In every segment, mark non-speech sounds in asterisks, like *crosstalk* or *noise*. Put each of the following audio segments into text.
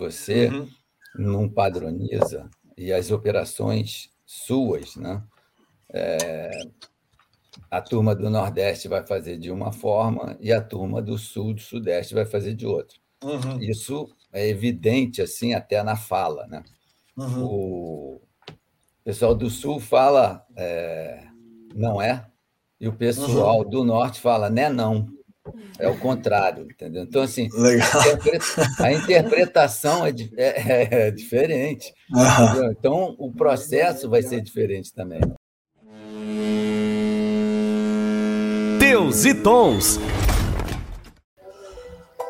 você uhum. não padroniza e as operações suas, né? É, a turma do Nordeste vai fazer de uma forma e a turma do Sul, do Sudeste vai fazer de outra. Uhum. Isso é evidente assim até na fala, né? Uhum. O pessoal do Sul fala é, não é e o pessoal uhum. do Norte fala né não. É o contrário, entendeu? Então, assim, a interpretação é, é, é diferente. Então, o processo vai ser diferente também. Teus e Tons.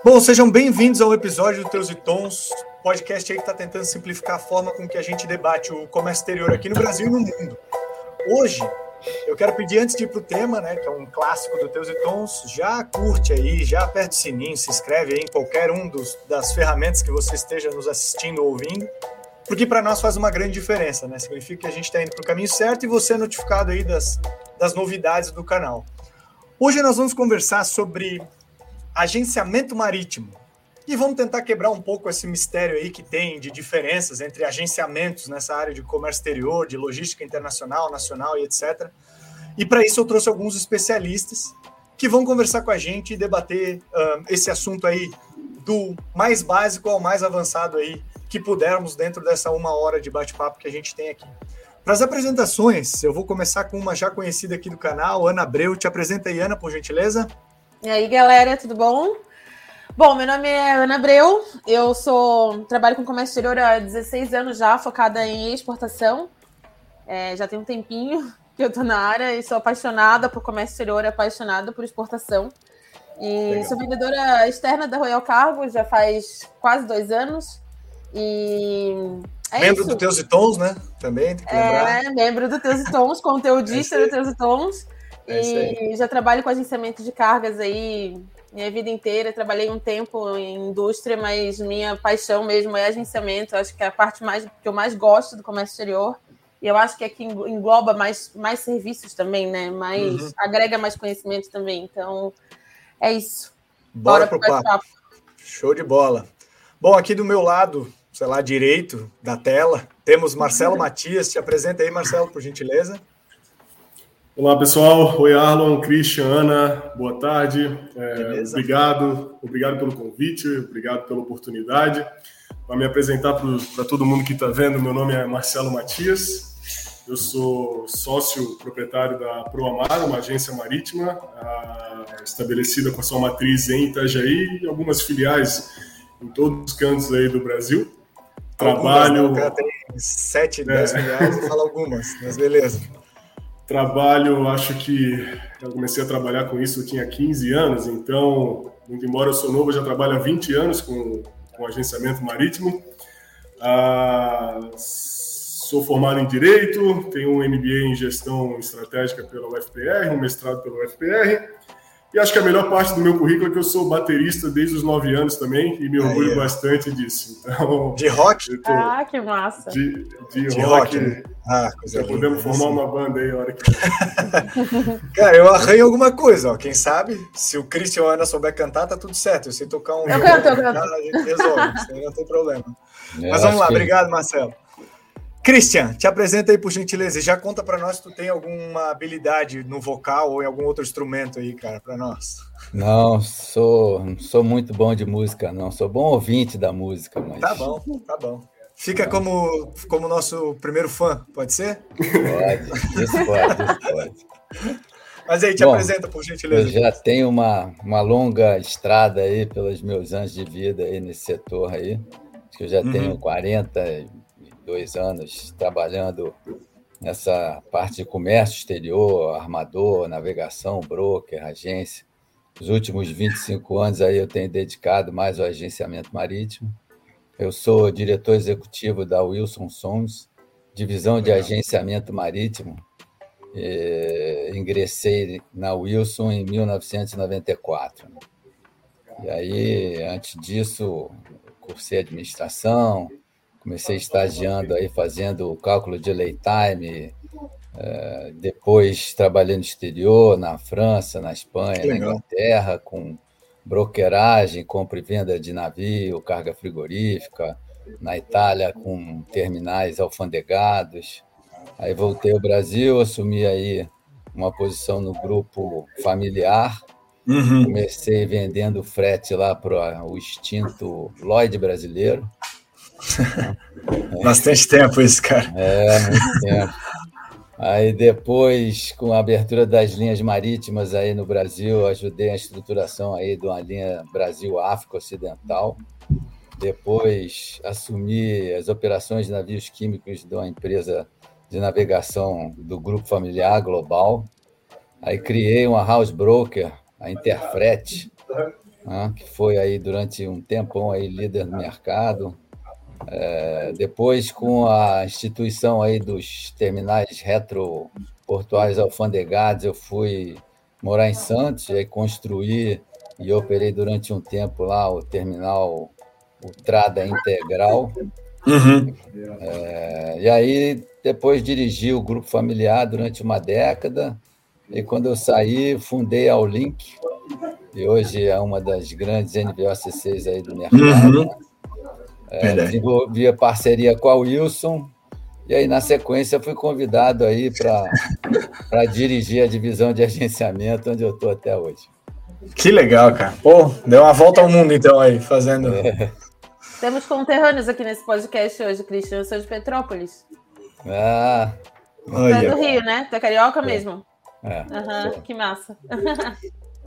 Bom, sejam bem-vindos ao episódio do Teus e Tons, podcast aí que está tentando simplificar a forma com que a gente debate o comércio exterior aqui no Brasil e no mundo. Hoje, eu quero pedir, antes de ir para o tema, né, que é um clássico do Teus e Tons, já curte aí, já aperta o sininho, se inscreve aí em qualquer um dos, das ferramentas que você esteja nos assistindo ou ouvindo, porque para nós faz uma grande diferença, né? Significa que a gente está indo para o caminho certo e você é notificado aí das, das novidades do canal. Hoje nós vamos conversar sobre agenciamento marítimo. E vamos tentar quebrar um pouco esse mistério aí que tem de diferenças entre agenciamentos nessa área de comércio exterior, de logística internacional, nacional e etc. E para isso eu trouxe alguns especialistas que vão conversar com a gente e debater esse assunto aí do mais básico ao mais avançado aí que pudermos dentro dessa uma hora de bate-papo que a gente tem aqui. Para as apresentações, eu vou começar com uma já conhecida aqui do canal, Ana Abreu. Te apresenta aí, Ana, por gentileza. E aí, galera, tudo bom? Bom, meu nome é Ana Abreu, eu sou trabalho com comércio exterior há 16 anos já, focada em exportação. É, já tem um tempinho *laughs* que eu estou na área e sou apaixonada por comércio exterior, apaixonada por exportação. E Legal. sou vendedora externa da Royal Cargo já faz quase dois anos. E é membro isso. do Teus e Tons, né? Também, tem que lembrar. É, membro do Teus e Tons, conteudista é do Teus e Tons. É e já trabalho com agenciamento de cargas aí minha vida inteira. Trabalhei um tempo em indústria, mas minha paixão mesmo é agenciamento. acho que é a parte mais que eu mais gosto do comércio exterior. E eu acho que aqui engloba mais, mais serviços também, né? Mais, uhum. agrega mais conhecimento também. Então, é isso. Bora, Bora pro papo. papo. Show de bola. Bom, aqui do meu lado, sei lá, direito da tela, temos Marcelo *laughs* Matias. Te apresenta aí, Marcelo, por gentileza. Olá, pessoal. Oi, Arlon, Christian, Ana, boa tarde. É, obrigado, obrigado pelo convite, obrigado pela oportunidade. Para me apresentar para todo mundo que está vendo, meu nome é Marcelo Matias. Eu sou sócio proprietário da Proamar, uma agência marítima estabelecida com a sua matriz em Itajaí e algumas filiais em todos os cantos aí do Brasil. Trabalho. Algumas, né? O cara tem 7, 10 é. filiais e fala algumas, mas beleza. Trabalho, acho que eu comecei a trabalhar com isso, eu tinha 15 anos, então, embora eu sou novo, eu já trabalho há 20 anos com, com agenciamento marítimo. Ah, sou formado em Direito, tenho um MBA em Gestão Estratégica pela UFPR, um mestrado pela UFPR, e acho que a melhor parte do meu currículo é que eu sou baterista desde os nove anos também e me orgulho bastante disso. Então, de rock? Tô... Ah, que massa! De, de, de rock. rock né? Ah, coisa Já podemos formar assim. uma banda aí a hora que. *laughs* Cara, eu arranho alguma coisa, ó. Quem sabe, se o Christian ou a Ana souber cantar, tá tudo certo. Eu sei tocar um. Eu canto, eu *laughs* canto. A gente resolve, isso aí não tem problema. Eu Mas vamos lá, que... obrigado, Marcelo. Christian, te apresenta aí por gentileza e já conta para nós se tu tem alguma habilidade no vocal ou em algum outro instrumento aí, cara, para nós. Não, sou sou muito bom de música, não, sou bom ouvinte da música, mas Tá bom, tá bom. Fica como como nosso primeiro fã, pode ser? Pode, isso pode, isso *laughs* pode. Mas aí, te bom, apresenta, por gentileza. Eu já tenho uma, uma longa estrada aí pelos meus anos de vida aí nesse setor aí. Acho que eu já uhum. tenho 40, dois anos trabalhando nessa parte de comércio exterior, armador, navegação, broker, agência. Os últimos 25 anos aí eu tenho dedicado mais ao agenciamento marítimo. Eu sou diretor executivo da Wilson Sons, divisão de agenciamento marítimo. E ingressei na Wilson em 1994. E aí, antes disso, cursei administração, comecei estagiando aí, fazendo o cálculo de lay time, é, depois trabalhei no exterior, na França, na Espanha, na Inglaterra, com brokeragem, compra e venda de navio, carga frigorífica, na Itália com terminais alfandegados. Aí voltei ao Brasil, assumi aí uma posição no grupo familiar. Uhum. Comecei vendendo frete lá para o extinto Lloyd brasileiro. *laughs* Bastante tempo isso, cara. É, muito tempo. Aí depois, com a abertura das linhas marítimas aí no Brasil, ajudei a estruturação aí de uma linha Brasil-África Ocidental. Depois assumi as operações de navios químicos de uma empresa de navegação do Grupo Familiar Global. Aí criei uma house broker, a Interfret, né, que foi aí durante um tempão aí líder no mercado. É, depois, com a instituição aí dos terminais retroportuários alfandegados, eu fui morar em Santos, e construí e operei durante um tempo lá o terminal Ultrada Integral. Uhum. É, e aí, depois dirigi o grupo familiar durante uma década. E quando eu saí, fundei a Link, e hoje é uma das grandes NVOCCs aí do mercado. Uhum. É, desenvolvi a parceria com a Wilson, e aí, na sequência, fui convidado aí para *laughs* dirigir a divisão de agenciamento, onde eu estou até hoje. Que legal, cara. Pô, deu uma volta ao mundo, então, aí, fazendo. É. Temos conterrâneos aqui nesse podcast hoje, Cristian. Eu sou de Petrópolis. Ah. Você é do Rio, né? Tu é carioca é. mesmo? É. Uhum, que massa. *laughs*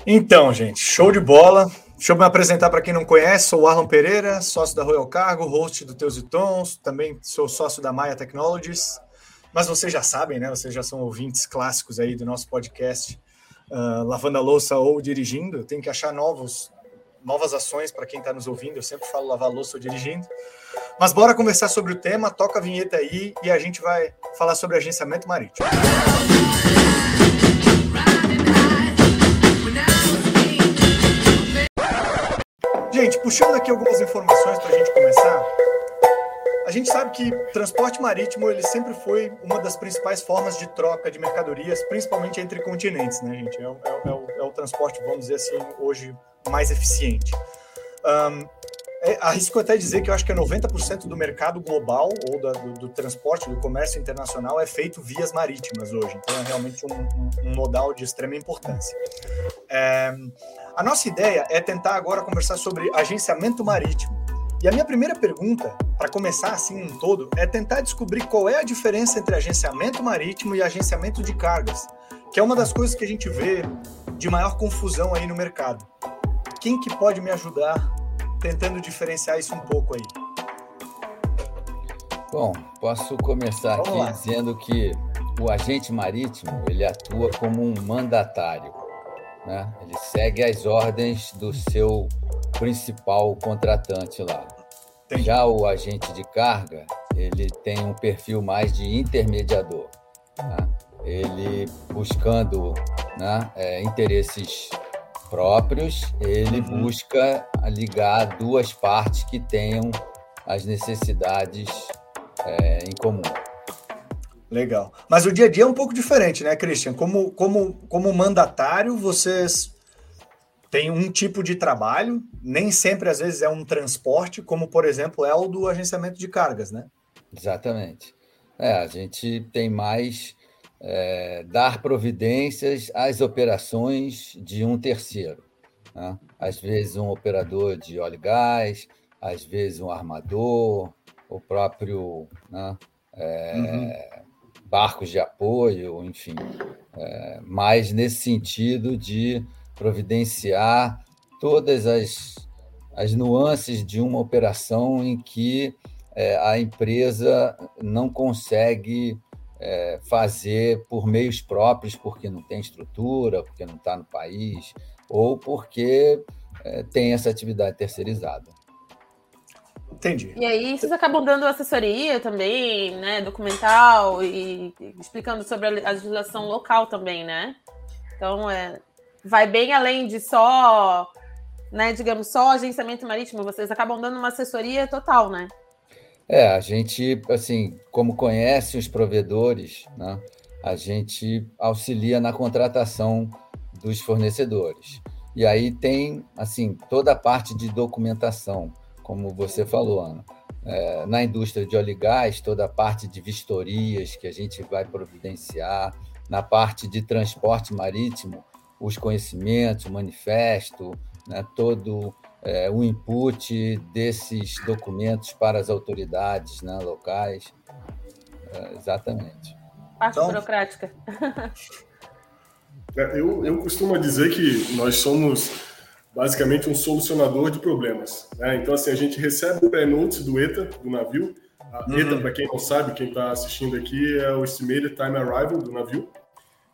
Então, gente, show de bola. Deixa eu me apresentar para quem não conhece. Sou o Arlon Pereira, sócio da Royal Cargo, host do Teus e Tons. Também sou sócio da Maia Technologies. Mas vocês já sabem, né? Vocês já são ouvintes clássicos aí do nosso podcast, uh, lavando a louça ou dirigindo. Tem que achar novos novas ações para quem está nos ouvindo. Eu sempre falo lavar louça ou dirigindo. Mas bora conversar sobre o tema, toca a vinheta aí e a gente vai falar sobre agenciamento marítimo. Gente, puxando aqui algumas informações para a gente começar. A gente sabe que transporte marítimo ele sempre foi uma das principais formas de troca de mercadorias, principalmente entre continentes, né, gente? É, é, é, o, é o transporte, vamos dizer assim, hoje mais eficiente. Um, é, arrisco até dizer que eu acho que 90% do mercado global ou da, do, do, transporte, do comércio internacional é feito vias marítimas hoje. Então é realmente um, um, um modal de extrema importância. É, a nossa ideia é tentar agora conversar sobre agenciamento marítimo. E a minha primeira pergunta, para começar assim um todo, é tentar descobrir qual é a diferença entre agenciamento marítimo e agenciamento de cargas, que é uma das coisas que a gente vê de maior confusão aí no mercado. Quem que pode me ajudar tentando diferenciar isso um pouco aí? Bom, posso começar Vamos aqui lá. dizendo que o agente marítimo ele atua como um mandatário, né? Ele segue as ordens do seu principal contratante lá. Entendi. Já o agente de carga ele tem um perfil mais de intermediador, né? ele buscando né, é, interesses próprios, ele uhum. busca ligar duas partes que tenham as necessidades é, em comum. Legal. Mas o dia a dia é um pouco diferente, né, Christian? Como, como, como mandatário, vocês têm um tipo de trabalho, nem sempre, às vezes, é um transporte, como, por exemplo, é o do agenciamento de cargas, né? Exatamente. É, a gente tem mais é, dar providências às operações de um terceiro. Né? Às vezes, um operador de óleo e gás, às vezes, um armador, o próprio né, é, uhum. barcos de apoio, enfim. É, mas nesse sentido de providenciar todas as, as nuances de uma operação em que é, a empresa não consegue é, fazer por meios próprios, porque não tem estrutura, porque não está no país, ou porque é, tem essa atividade terceirizada. Entendi. E aí vocês acabam dando assessoria também, né, documental e explicando sobre a legislação local também, né? Então, é, vai bem além de só, né, digamos, só agenciamento marítimo, vocês acabam dando uma assessoria total, né? É, a gente, assim, como conhece os provedores, né, a gente auxilia na contratação dos fornecedores. E aí tem assim toda a parte de documentação, como você falou, Ana. É, na indústria de óleo e gás, toda a parte de vistorias que a gente vai providenciar, na parte de transporte marítimo, os conhecimentos, o manifesto, né, todo é, o input desses documentos para as autoridades né, locais. É, exatamente. Parte então, burocrática. É, eu, eu costumo dizer que nós somos basicamente um solucionador de problemas. Né? Então, assim, a gente recebe o pré-notes do ETA, do navio. A uhum. ETA, para quem não sabe, quem está assistindo aqui, é o Estimated Time Arrival do navio.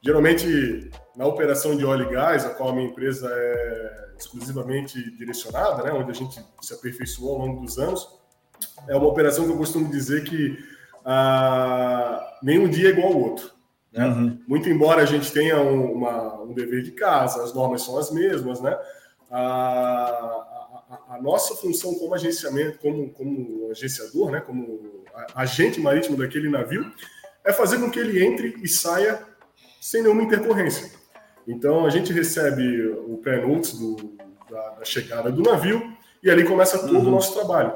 Geralmente, na operação de óleo e gás, a qual a minha empresa é exclusivamente direcionada, né, onde a gente se aperfeiçoou ao longo dos anos, é uma operação que eu costumo dizer que ah, nenhum dia é igual ao outro. Né? Uhum. Muito embora a gente tenha um, uma, um dever de casa, as normas são as mesmas, né? A, a, a, nossa função como agenciamento, como, como agenciador, né? como agente marítimo daquele navio, é fazer com que ele entre e saia sem nenhuma intercorrência. Então a gente recebe o pré-notes da, da, chegada do navio e ali começa todo uhum. o nosso trabalho.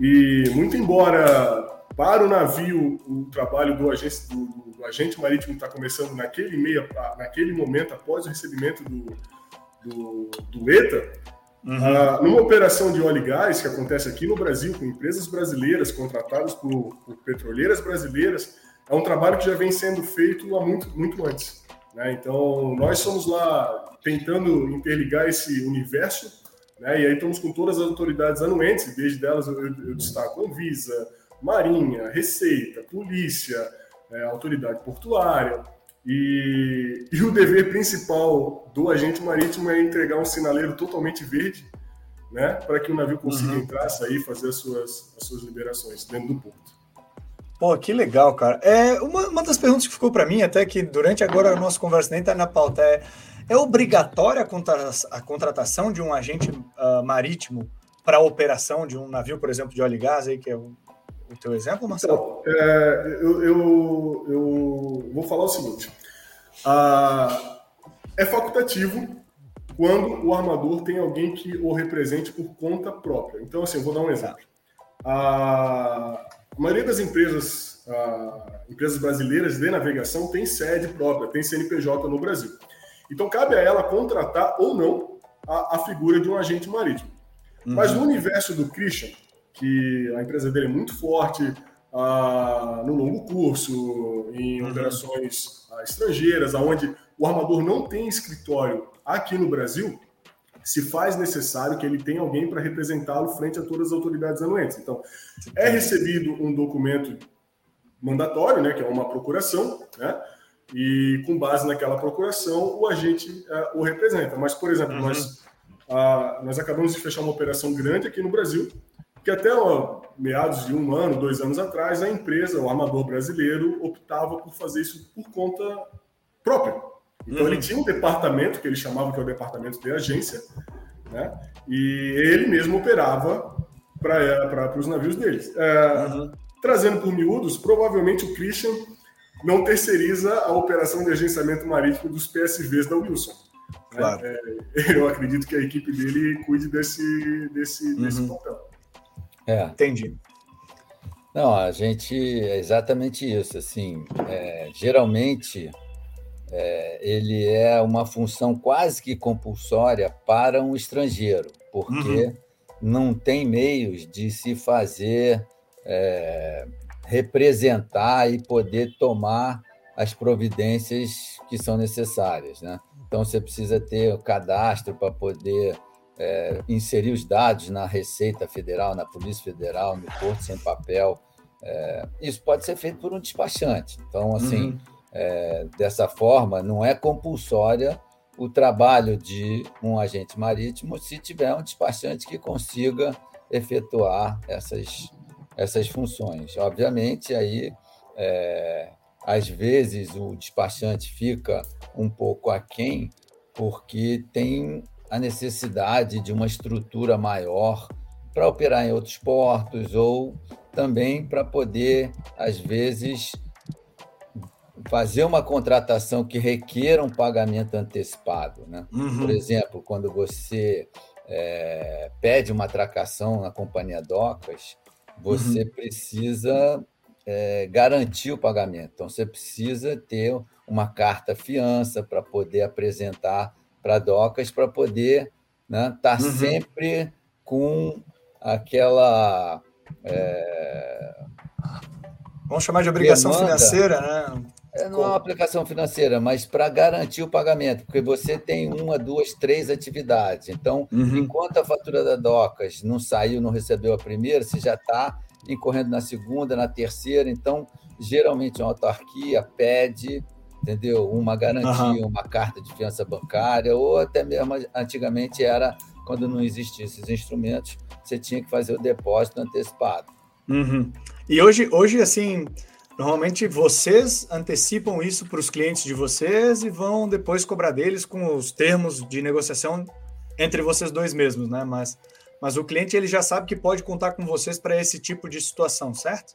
E muito embora para o navio o trabalho do agente, do, do agente marítimo está começando naquele meio, naquele momento após o recebimento do, do, do ETA, Uhum. Ah, numa operação de óleo e gás que acontece aqui no Brasil, com empresas brasileiras contratadas por, por petroleiras brasileiras, é um trabalho que já vem sendo feito há muito, muito antes. Né? Então, nós somos lá tentando interligar esse universo, né? e aí estamos com todas as autoridades anuentes, desde delas eu, eu, destaco a Visa, Marinha, Receita, Polícia, é, Autoridade Portuária, e, e, o dever principal do agente marítimo é entregar um sinaleiro totalmente verde, né, para que o navio consiga uhum. entrar, sair, fazer as suas, as suas liberações dentro do porto. Pô, que legal, cara. É, uma, uma das perguntas que ficou para mim, até que durante agora a nossa conversa nem está na pauta, é, é obrigatória a, contra, a contratação de um agente uh, marítimo para a operação de um navio, por exemplo, de óleo e gás, aí, que é o, o teu exemplo, Marcelo? Então, é, eu, eu, eu, vou falar o seguinte. Uh, é facultativo quando o armador tem alguém que o represente por conta própria. Então, assim, eu vou dar um exemplo. Uh, a maioria das empresas, uh, empresas brasileiras de navegação tem sede própria, tem CNPJ no Brasil. Então cabe a ela contratar ou não a, a figura de um agente marítimo. Uhum. Mas no universo do Christian, que a empresa dele é muito forte uh, no longo curso, em uhum. operações uh, estrangeiras, aonde o armador não tem escritório aqui no Brasil, se faz necessário que ele tenha alguém para representá-lo frente a todas as autoridades anuentes. Então, é recebido um documento mandatório, né, que é uma procuração, né, e com base naquela procuração, o agente uh, o representa. Mas, por exemplo, uhum. nós, uh, nós acabamos de fechar uma operação grande aqui no Brasil, que até ó, meados de um ano, dois anos atrás, a empresa, o armador brasileiro, optava por fazer isso por conta própria. Então uhum. ele tinha um departamento que ele chamava que é o departamento de agência, né? E ele mesmo operava para os navios deles. É, uhum. Trazendo por miúdos, provavelmente o Christian não terceiriza a operação de agenciamento marítimo dos PSVs da Wilson. Né? Claro. Né? É, *laughs* eu acredito que a equipe dele cuide desse, desse, uhum. desse papel. É. Entendi. Não, a gente é exatamente isso. Assim, é, geralmente é, ele é uma função quase que compulsória para um estrangeiro, porque uhum. não tem meios de se fazer é, representar e poder tomar as providências que são necessárias. Né? Então, você precisa ter o cadastro para poder é, inserir os dados na Receita Federal, na Polícia Federal, no Porto Sem Papel. É, isso pode ser feito por um despachante. Então, assim, uhum é, dessa forma, não é compulsória o trabalho de um agente marítimo se tiver um despachante que consiga efetuar essas, essas funções. Obviamente, aí, é, às vezes, o despachante fica um pouco aquém, porque tem a necessidade de uma estrutura maior para operar em outros portos ou também para poder, às vezes, fazer uma contratação que requer um pagamento antecipado. Né? Uhum. Por exemplo, quando você é, pede uma atracação na companhia Docas, você uhum. precisa é, garantir o pagamento. Então, você precisa ter uma carta fiança para poder apresentar para a Docas, para poder estar né, tá uhum. sempre com aquela. É, Vamos chamar de obrigação demanda, financeira, né? É, não é uma aplicação financeira, mas para garantir o pagamento, porque você tem uma, duas, três atividades. Então, uhum. enquanto a fatura da DOCAS não saiu, não recebeu a primeira, você já está incorrendo na segunda, na terceira. Então, geralmente, uma autarquia pede entendeu? Uma garantia, uhum. uma carta de fiança bancária, ou até mesmo antigamente era quando não existiam esses instrumentos, você tinha que fazer o depósito antecipado. Uhum. E hoje, hoje, assim, Normalmente vocês antecipam isso para os clientes de vocês e vão depois cobrar deles com os termos de negociação entre vocês dois mesmos, né? Mas, mas o cliente ele já sabe que pode contar com vocês para esse tipo de situação, certo?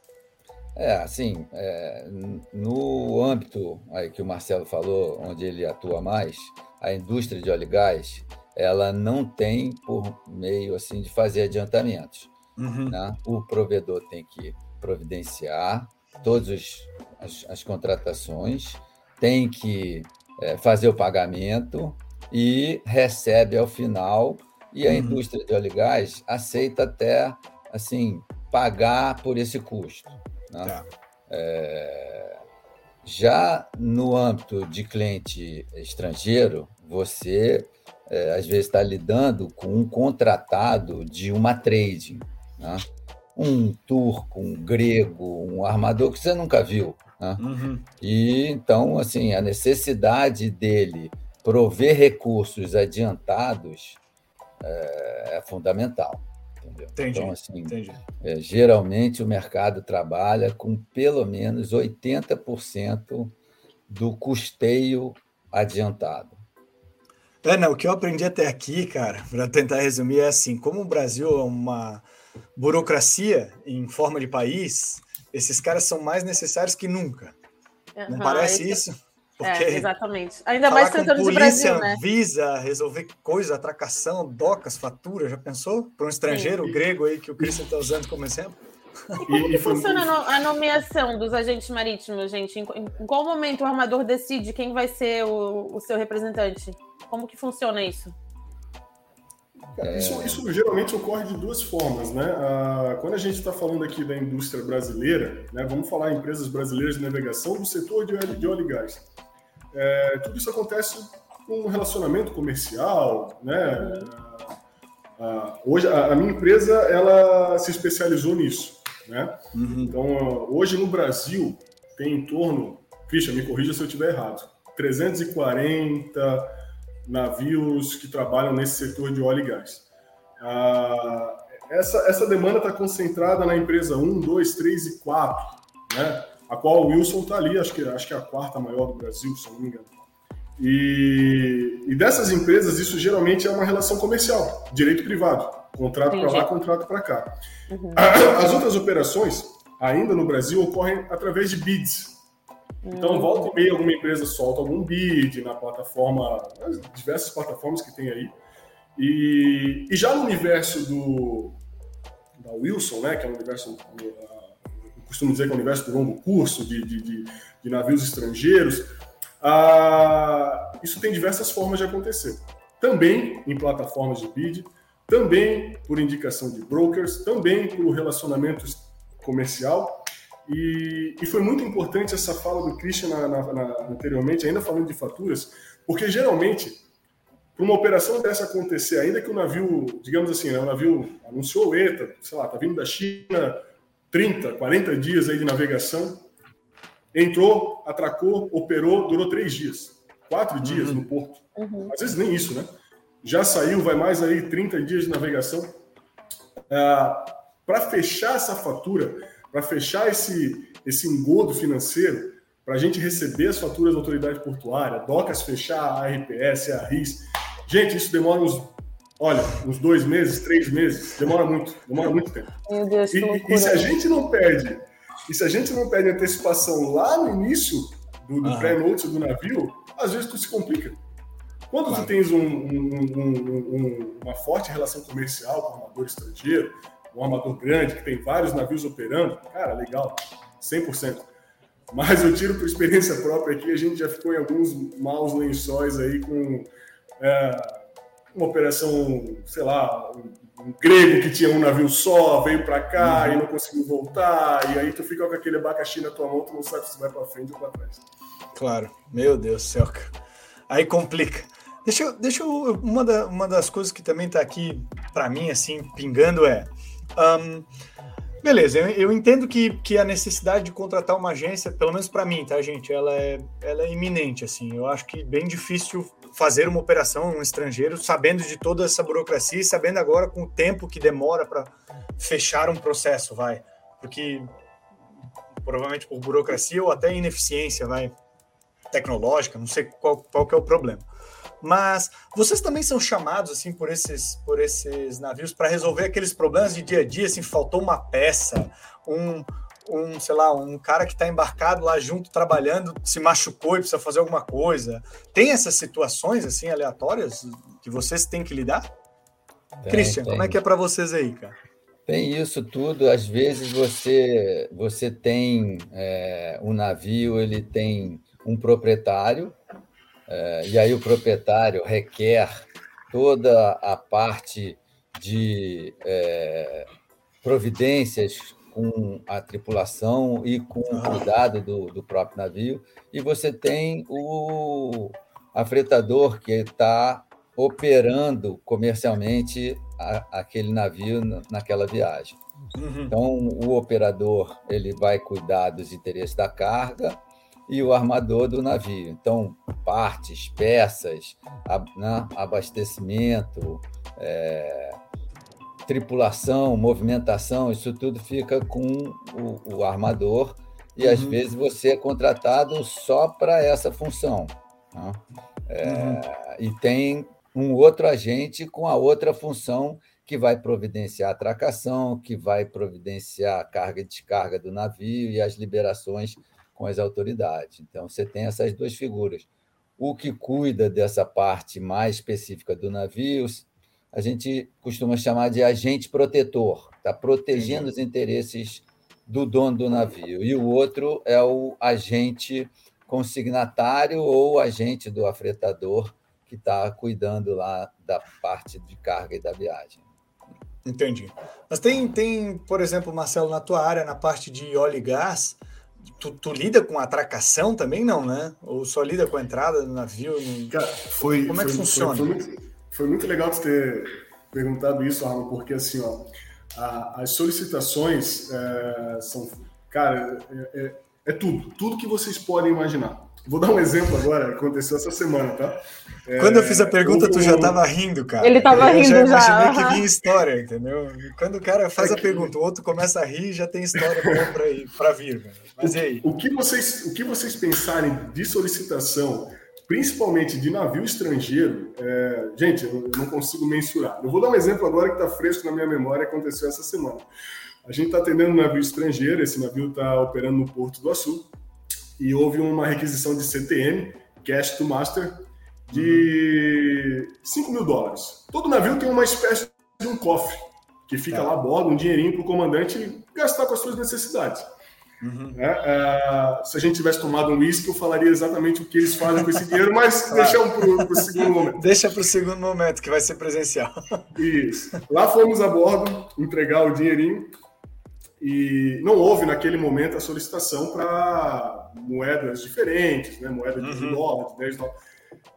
É, assim, é, no âmbito aí que o Marcelo falou, onde ele atua mais, a indústria de óleo e gás, ela não tem por meio assim de fazer adiantamentos. Uhum. Né? O provedor tem que providenciar todas as, as contratações, tem que é, fazer o pagamento e recebe ao final, e a uhum. indústria de óleo e gás aceita até assim pagar por esse custo. Né? Tá. É, já no âmbito de cliente estrangeiro, você é, às vezes está lidando com um contratado de uma trading. Né? Um turco, um grego, um armador que você nunca viu. Né? Uhum. E então, assim, a necessidade dele prover recursos adiantados é, é fundamental. Entendeu? Entendi, então, assim, entendi. É, geralmente o mercado trabalha com pelo menos 80% do custeio adiantado. É, não, o que eu aprendi até aqui, cara, para tentar resumir, é assim: como o Brasil é uma burocracia em forma de país, esses caras são mais necessários que nunca. Uhum, Não parece é isso? Porque é, exatamente. Ainda mais tratando polícia, de Brasil, né? Visa, resolver coisa, atracação, docas, fatura, já pensou? Para um estrangeiro Sim. grego aí que o Cristian está usando como exemplo? E como que funciona a nomeação dos agentes marítimos, gente? Em, qual momento o armador decide quem vai ser o, o seu representante? Como que funciona isso? É... Isso, isso, geralmente ocorre de duas formas, né? Ah, quando a gente está falando aqui da indústria brasileira, né, vamos falar em empresas brasileiras de navegação do setor de óleo, de óleo e gás. É, tudo isso acontece com um relacionamento comercial, né? Ah, hoje a, a, minha empresa ela se especializou nisso, né? Uhum. Então hoje no Brasil tem em torno, Christian, me corrija se eu estiver errado, 340 navios que trabalham nesse setor de óleo e gás. Ah, essa, essa demanda está concentrada na empresa 1, 2, 3 e 4, né? a qual o Wilson está ali, acho que, acho que é a quarta maior do Brasil, se não me engano. E, e dessas empresas, isso geralmente é uma relação comercial, direito privado, contrato para lá, contrato para cá. Uhum. As outras operações, ainda no Brasil, ocorrem através de bids, então, hum. volta e meia, alguma empresa solta algum bid na plataforma, nas diversas plataformas que tem aí. E, e já no universo do da Wilson, né, que é um universo, eu costumo dizer que é um universo de longo curso, de, de, de, de navios estrangeiros, ah, isso tem diversas formas de acontecer. Também em plataformas de bid, também por indicação de brokers, também por relacionamento comercial e, e, foi muito importante essa fala do Christian na, na, na, anteriormente, ainda falando de faturas, porque geralmente, para uma operação dessa acontecer, ainda que o navio, digamos assim, né, o navio anunciou o ETA, sei lá, está vindo da China 30, 40 dias aí de navegação, entrou, atracou, operou, durou três dias, quatro dias uhum. no porto. Uhum. Às vezes nem isso, né? Já saiu, vai mais aí 30 dias de navegação. Ah, para fechar essa fatura, para fechar esse, esse engodo financeiro, para a gente receber as faturas da autoridade portuária, DOCAS fechar a RPS, a RIS. Gente, isso demora uns, olha, uns dois meses, três meses, demora muito, demora muito tempo. Meu Deus, e, e se a gente não perde, e se a gente não perde antecipação lá no início do, do pré-note do navio, às vezes tu se complica. Quando claro. tu tens um, um, um, uma forte relação comercial com um armador estrangeiro, um armador grande que tem vários navios operando, cara, legal, 100%. Mas eu tiro por experiência própria aqui, a gente já ficou em alguns maus lençóis aí com é, uma operação, sei lá, um, um, grego que tinha um navio só, veio para cá uhum. e não conseguiu voltar, e aí tu fica com aquele abacaxi na tua mão, tu não sabe se vai para frente ou para trás. Claro, meu Deus do céu, aí complica. Deixa eu, deixa eu uma, da, uma das coisas que também está aqui para mim assim pingando é um, Beleza, eu, eu, entendo que, que a necessidade de contratar uma agência, pelo menos para mim, tá, gente, ela é, ela é iminente, assim. Eu acho que bem difícil fazer uma operação no estrangeiro, sabendo de toda essa burocracia e sabendo agora com o tempo que demora para fechar um processo, vai. Porque provavelmente por burocracia ou até ineficiência, vai, tecnológica, não sei qual, qual que é o problema. Mas vocês também são chamados assim por esses por esses navios para resolver aqueles problemas de dia a dia, assim, faltou uma peça, um um, sei lá, um cara que está embarcado lá junto trabalhando se machucou e precisa fazer alguma coisa. Tem essas situações assim aleatórias que vocês têm que lidar? Tem, Christian, tem. como é que é para vocês aí, cara? Tem isso tudo. Às vezes você você tem é, um navio, ele tem um proprietário e aí o proprietário requer toda a parte de é, providências com a tripulação e com o cuidado do, do próprio navio, e você tem o afretador que está operando comercialmente a, aquele navio naquela viagem. Uhum. Então, o operador ele vai cuidar dos interesses da carga e o armador do navio. Então, partes, peças, né, abastecimento, é, tripulação, movimentação, isso tudo fica com o, o armador e uhum. às vezes você é contratado só para essa função. Né? É, uhum. E tem um outro agente com a outra função que vai providenciar a tracação, que vai providenciar a carga e descarga do navio e as liberações com as autoridades. Então, você tem essas duas figuras. O que cuida dessa parte mais específica do navio, a gente costuma chamar de agente protetor, está protegendo os interesses do dono do navio. E o outro é o agente consignatário ou agente do afretador, que está cuidando lá da parte de carga e da viagem. Entendi. Mas tem, tem, por exemplo, Marcelo, na tua área, na parte de óleo e gás, Tu, tu, lida com atracação também, não, né? Ou só lida com a entrada do navio? Cara, foi, Como é que foi, funciona? Foi, foi, muito, foi, muito, legal você ter perguntado isso, Arno, porque assim, ó, a, as solicitações é, são, cara, é, é, é tudo, tudo que vocês podem imaginar. Vou dar um exemplo agora, aconteceu essa semana, tá? É, Quando eu fiz a pergunta, tu já estava rindo, cara. Ele estava rindo já. Eu já imaginei que vinha *laughs* história, entendeu? E quando o cara faz a pergunta, o outro começa a rir, já tem história para vir. Cara. Mas e aí? O que, vocês, o que vocês pensarem de solicitação, principalmente de navio estrangeiro, é... gente, eu não consigo mensurar. Eu vou dar um exemplo agora que está fresco na minha memória, aconteceu essa semana. A gente está atendendo um navio estrangeiro, esse navio está operando no Porto do Açu, e houve uma requisição de CTM, Cash to Master, de 5 mil dólares. Todo navio tem uma espécie de um cofre que fica é. lá a bordo, um dinheirinho para o comandante gastar com as suas necessidades. Uhum. É, é, se a gente tivesse tomado um uísque, eu falaria exatamente o que eles fazem com esse dinheiro, mas *laughs* claro. deixamos para o segundo momento. Deixa para o segundo momento, que vai ser presencial. Isso. Lá fomos a bordo entregar o dinheirinho e não houve naquele momento a solicitação para moedas diferentes, né? moeda de uhum. dólar, de 10 dólares.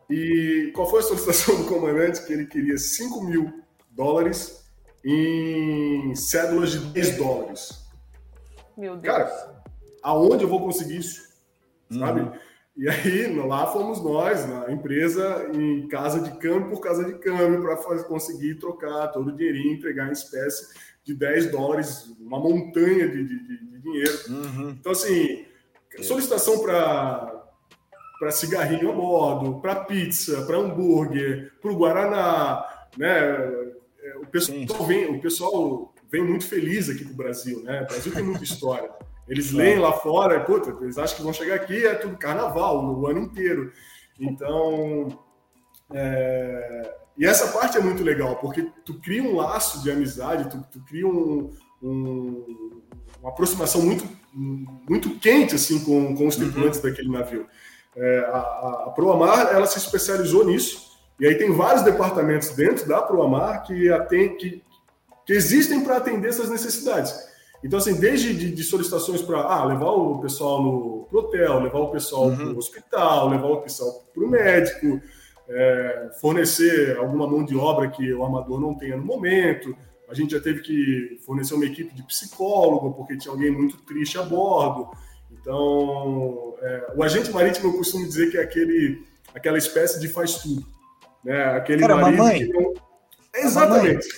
E qual foi a solicitação *laughs* do comandante? Que ele queria 5 mil dólares em cédulas de 10 dólares. Meu Deus. Cara, aonde eu vou conseguir isso? Sabe? Uhum. E aí, lá fomos nós, na empresa, em casa de câmbio por casa de câmbio, para conseguir trocar todo o dinheirinho, entregar em espécie de 10 dólares, uma montanha de, de, de dinheiro. Uhum. Então, assim, solicitação para para cigarrinho a bordo, para pizza, para hambúrguer, para o Guaraná, né? O pessoal, vem, o pessoal vem muito feliz aqui para o Brasil, né? O Brasil tem muita história. Eles leem lá fora, puta, eles acham que vão chegar aqui é tudo carnaval, o ano inteiro. Então, é... e essa parte é muito legal, porque tu cria um laço de amizade, tu, tu cria um, um, uma aproximação muito, muito quente assim com, com os tripulantes uhum. daquele navio. É, a, a Proamar ela se especializou nisso e aí tem vários departamentos dentro da Proamar que, atende, que, que existem para atender essas necessidades. Então, assim, desde de, de solicitações para ah, levar o pessoal no pro hotel, levar o pessoal uhum. para o hospital, levar o pessoal para o médico, é, fornecer alguma mão de obra que o armador não tenha no momento, a gente já teve que fornecer uma equipe de psicólogo, porque tinha alguém muito triste a bordo. Então, é, o agente marítimo eu costumo dizer que é aquele, aquela espécie de faz tudo. Né? Aquele Cara, mamãe. Não... Exatamente.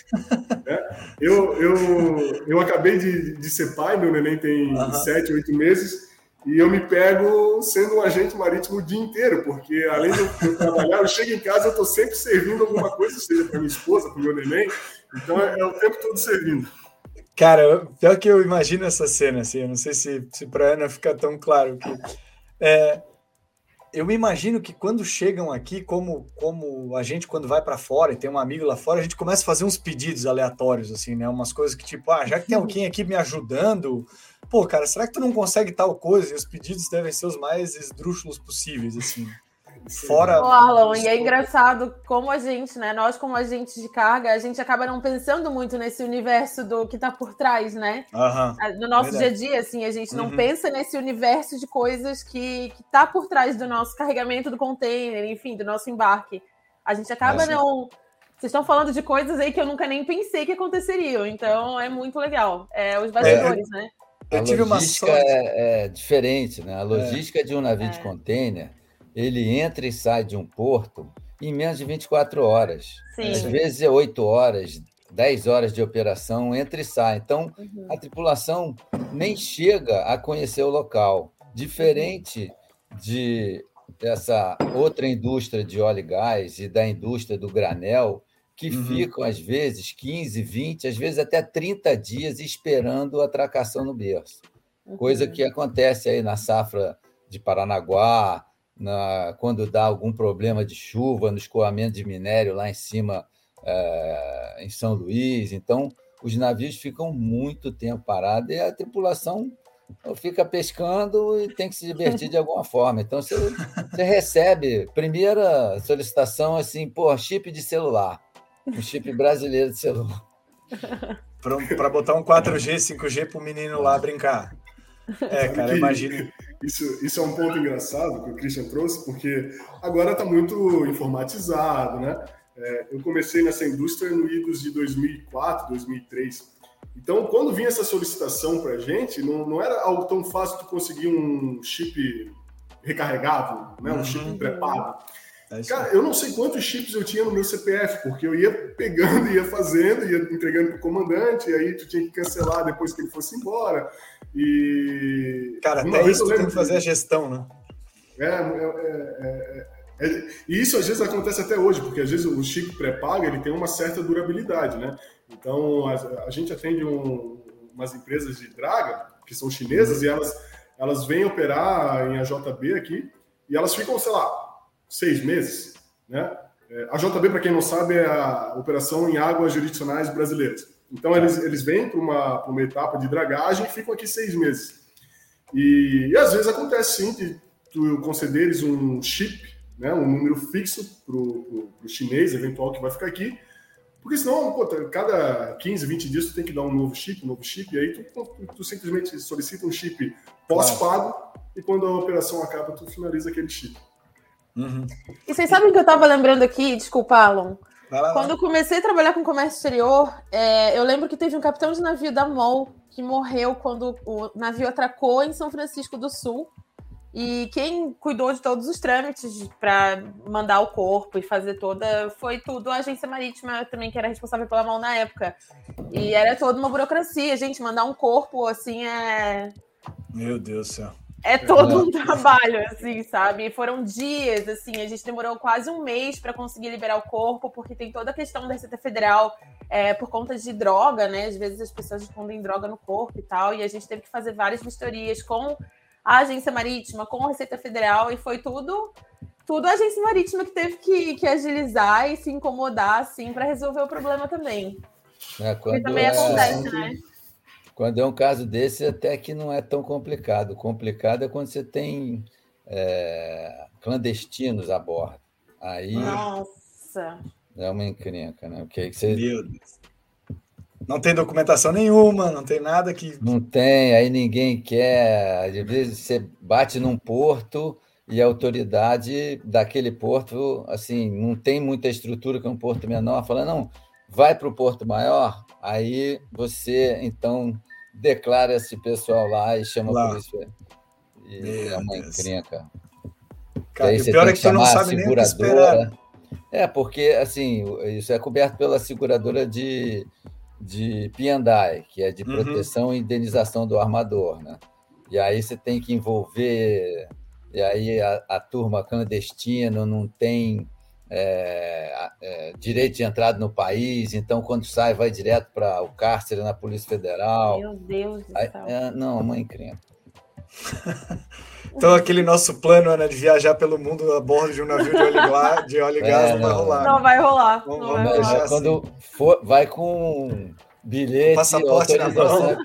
é, eu, eu, eu acabei de, de ser pai, meu neném tem uhum. sete, oito meses, e eu me pego sendo um agente marítimo o dia inteiro, porque além de eu *laughs* trabalhar, eu chego em casa, eu estou sempre servindo alguma coisa, seja para minha esposa, para o meu neném, então é, é, o tempo todo servindo. Cara, pior que eu imagino essa cena, assim, eu não sei se, se para Ana fica tão claro que. É, eu imagino que quando chegam aqui, como, como a gente, quando vai para fora e tem um amigo lá fora, a gente começa a fazer uns pedidos aleatórios, assim, né? Umas coisas que, tipo, ah, já que tem alguém aqui me ajudando, pô, cara, será que tu não consegue tal coisa? E os pedidos devem ser os mais esdrúxulos possíveis, assim. Fora. O Arlon, e é engraçado como a gente, né? Nós, como agentes de carga, a gente acaba não pensando muito nesse universo do que está por trás, né? Uhum, no nosso verdade. dia a dia, assim, a gente não uhum. pensa nesse universo de coisas que, que tá por trás do nosso carregamento do container, enfim, do nosso embarque. A gente acaba é, não. Vocês estão falando de coisas aí que eu nunca nem pensei que aconteceriam, então é muito legal. É, os bastidores, é, né? Eu tive uma sorte. É, é, diferente, né? A logística é. de um navio de é. container ele entra e sai de um porto em menos de 24 horas. Sim. Às vezes é 8 horas, 10 horas de operação, entra e sai. Então, uhum. a tripulação nem chega a conhecer o local. Diferente de dessa outra indústria de óleo e gás e da indústria do granel, que uhum. ficam, às vezes, 15, 20, às vezes até 30 dias esperando a atracação no berço. Uhum. Coisa que acontece aí na safra de Paranaguá, na, quando dá algum problema de chuva no escoamento de minério lá em cima, é, em São Luís. Então, os navios ficam muito tempo parados e a tripulação fica pescando e tem que se divertir de alguma forma. Então, você, você recebe, primeira solicitação, assim, pô, chip de celular, um chip brasileiro de celular. Para botar um 4G, 5G para o menino lá brincar. É, cara, imagine. Isso, isso é um ponto engraçado que o Christian trouxe, porque agora está muito informatizado, né? É, eu comecei nessa indústria no idos de 2004, 2003. Então, quando vinha essa solicitação para a gente, não, não era algo tão fácil de conseguir um chip recarregável, né? um uhum. chip pré-pago. É Cara, eu não sei quantos chips eu tinha no meu CPF, porque eu ia pegando, ia fazendo, ia entregando para o comandante, e aí tu tinha que cancelar depois que ele fosse embora. E. Cara, até isso tu tem que fazer a gestão, né? É, é, é, é, e isso às vezes acontece até hoje, porque às vezes o chip pré-pago ele tem uma certa durabilidade, né? Então a, a gente atende um, umas empresas de draga que são chinesas uhum. e elas elas vêm operar em AJB aqui e elas ficam, sei lá, seis meses, né? A JB, para quem não sabe, é a operação em águas jurisdicionais brasileiras. Então, eles, eles vêm para uma, uma etapa de dragagem e ficam aqui seis meses. E, e às vezes acontece sim de tu concederes um chip, né, um número fixo para o chinês eventual que vai ficar aqui, porque senão, pô, cada 15, 20 dias tu tem que dar um novo chip, um novo chip, e aí tu, tu, tu simplesmente solicita um chip pós-pago, e quando a operação acaba, tu finaliza aquele chip. Uhum. E vocês sabem que eu estava lembrando aqui, desculpa, Alan, quando eu comecei a trabalhar com comércio exterior, é, eu lembro que teve um capitão de navio da MOL que morreu quando o navio atracou em São Francisco do Sul. E quem cuidou de todos os trâmites para mandar o corpo e fazer toda foi tudo a agência marítima também que era responsável pela mão na época. E era toda uma burocracia, gente, mandar um corpo assim é Meu Deus do céu. É todo um trabalho, assim, sabe? Foram dias, assim, a gente demorou quase um mês para conseguir liberar o corpo, porque tem toda a questão da Receita Federal. é, por conta de droga, né? Às vezes as pessoas escondem droga no corpo e tal, e a gente teve que fazer várias vistorias com a Agência Marítima, com a Receita Federal, e foi tudo tudo a Agência Marítima que teve que, que agilizar e se incomodar, assim, para resolver o problema também. É, também é, acontece, né? Quando é um caso desse, até que não é tão complicado. Complicado é quando você tem é, clandestinos a bordo. Aí. Nossa! É uma encrenca, né? Porque aí você... Meu Deus. Não tem documentação nenhuma, não tem nada que. Não tem, aí ninguém quer. Às vezes você bate num porto e a autoridade daquele porto, assim, não tem muita estrutura que é um porto menor, fala, não, vai para o porto maior, aí você, então, declara esse pessoal lá e chama lá. a polícia. E é uma encrenca. Cara, aí o pior é que você não sabe nem o que esperar. É, porque, assim, isso é coberto pela seguradora de, de P&I, que é de uhum. proteção uhum. e indenização do armador, né? E aí você tem que envolver e aí a, a turma clandestina não tem é, é, direito de entrada no país, então quando sai vai direto para o cárcere na Polícia Federal. Meu Deus do céu. É, não, mãe crente. *laughs* então aquele nosso plano né, de viajar pelo mundo a bordo de um navio de óleo, de óleo e gás é, não, vai rolar. Não vai rolar. Não, não vai rolar. Quando assim. for, vai com bilhete, passaporte na mão.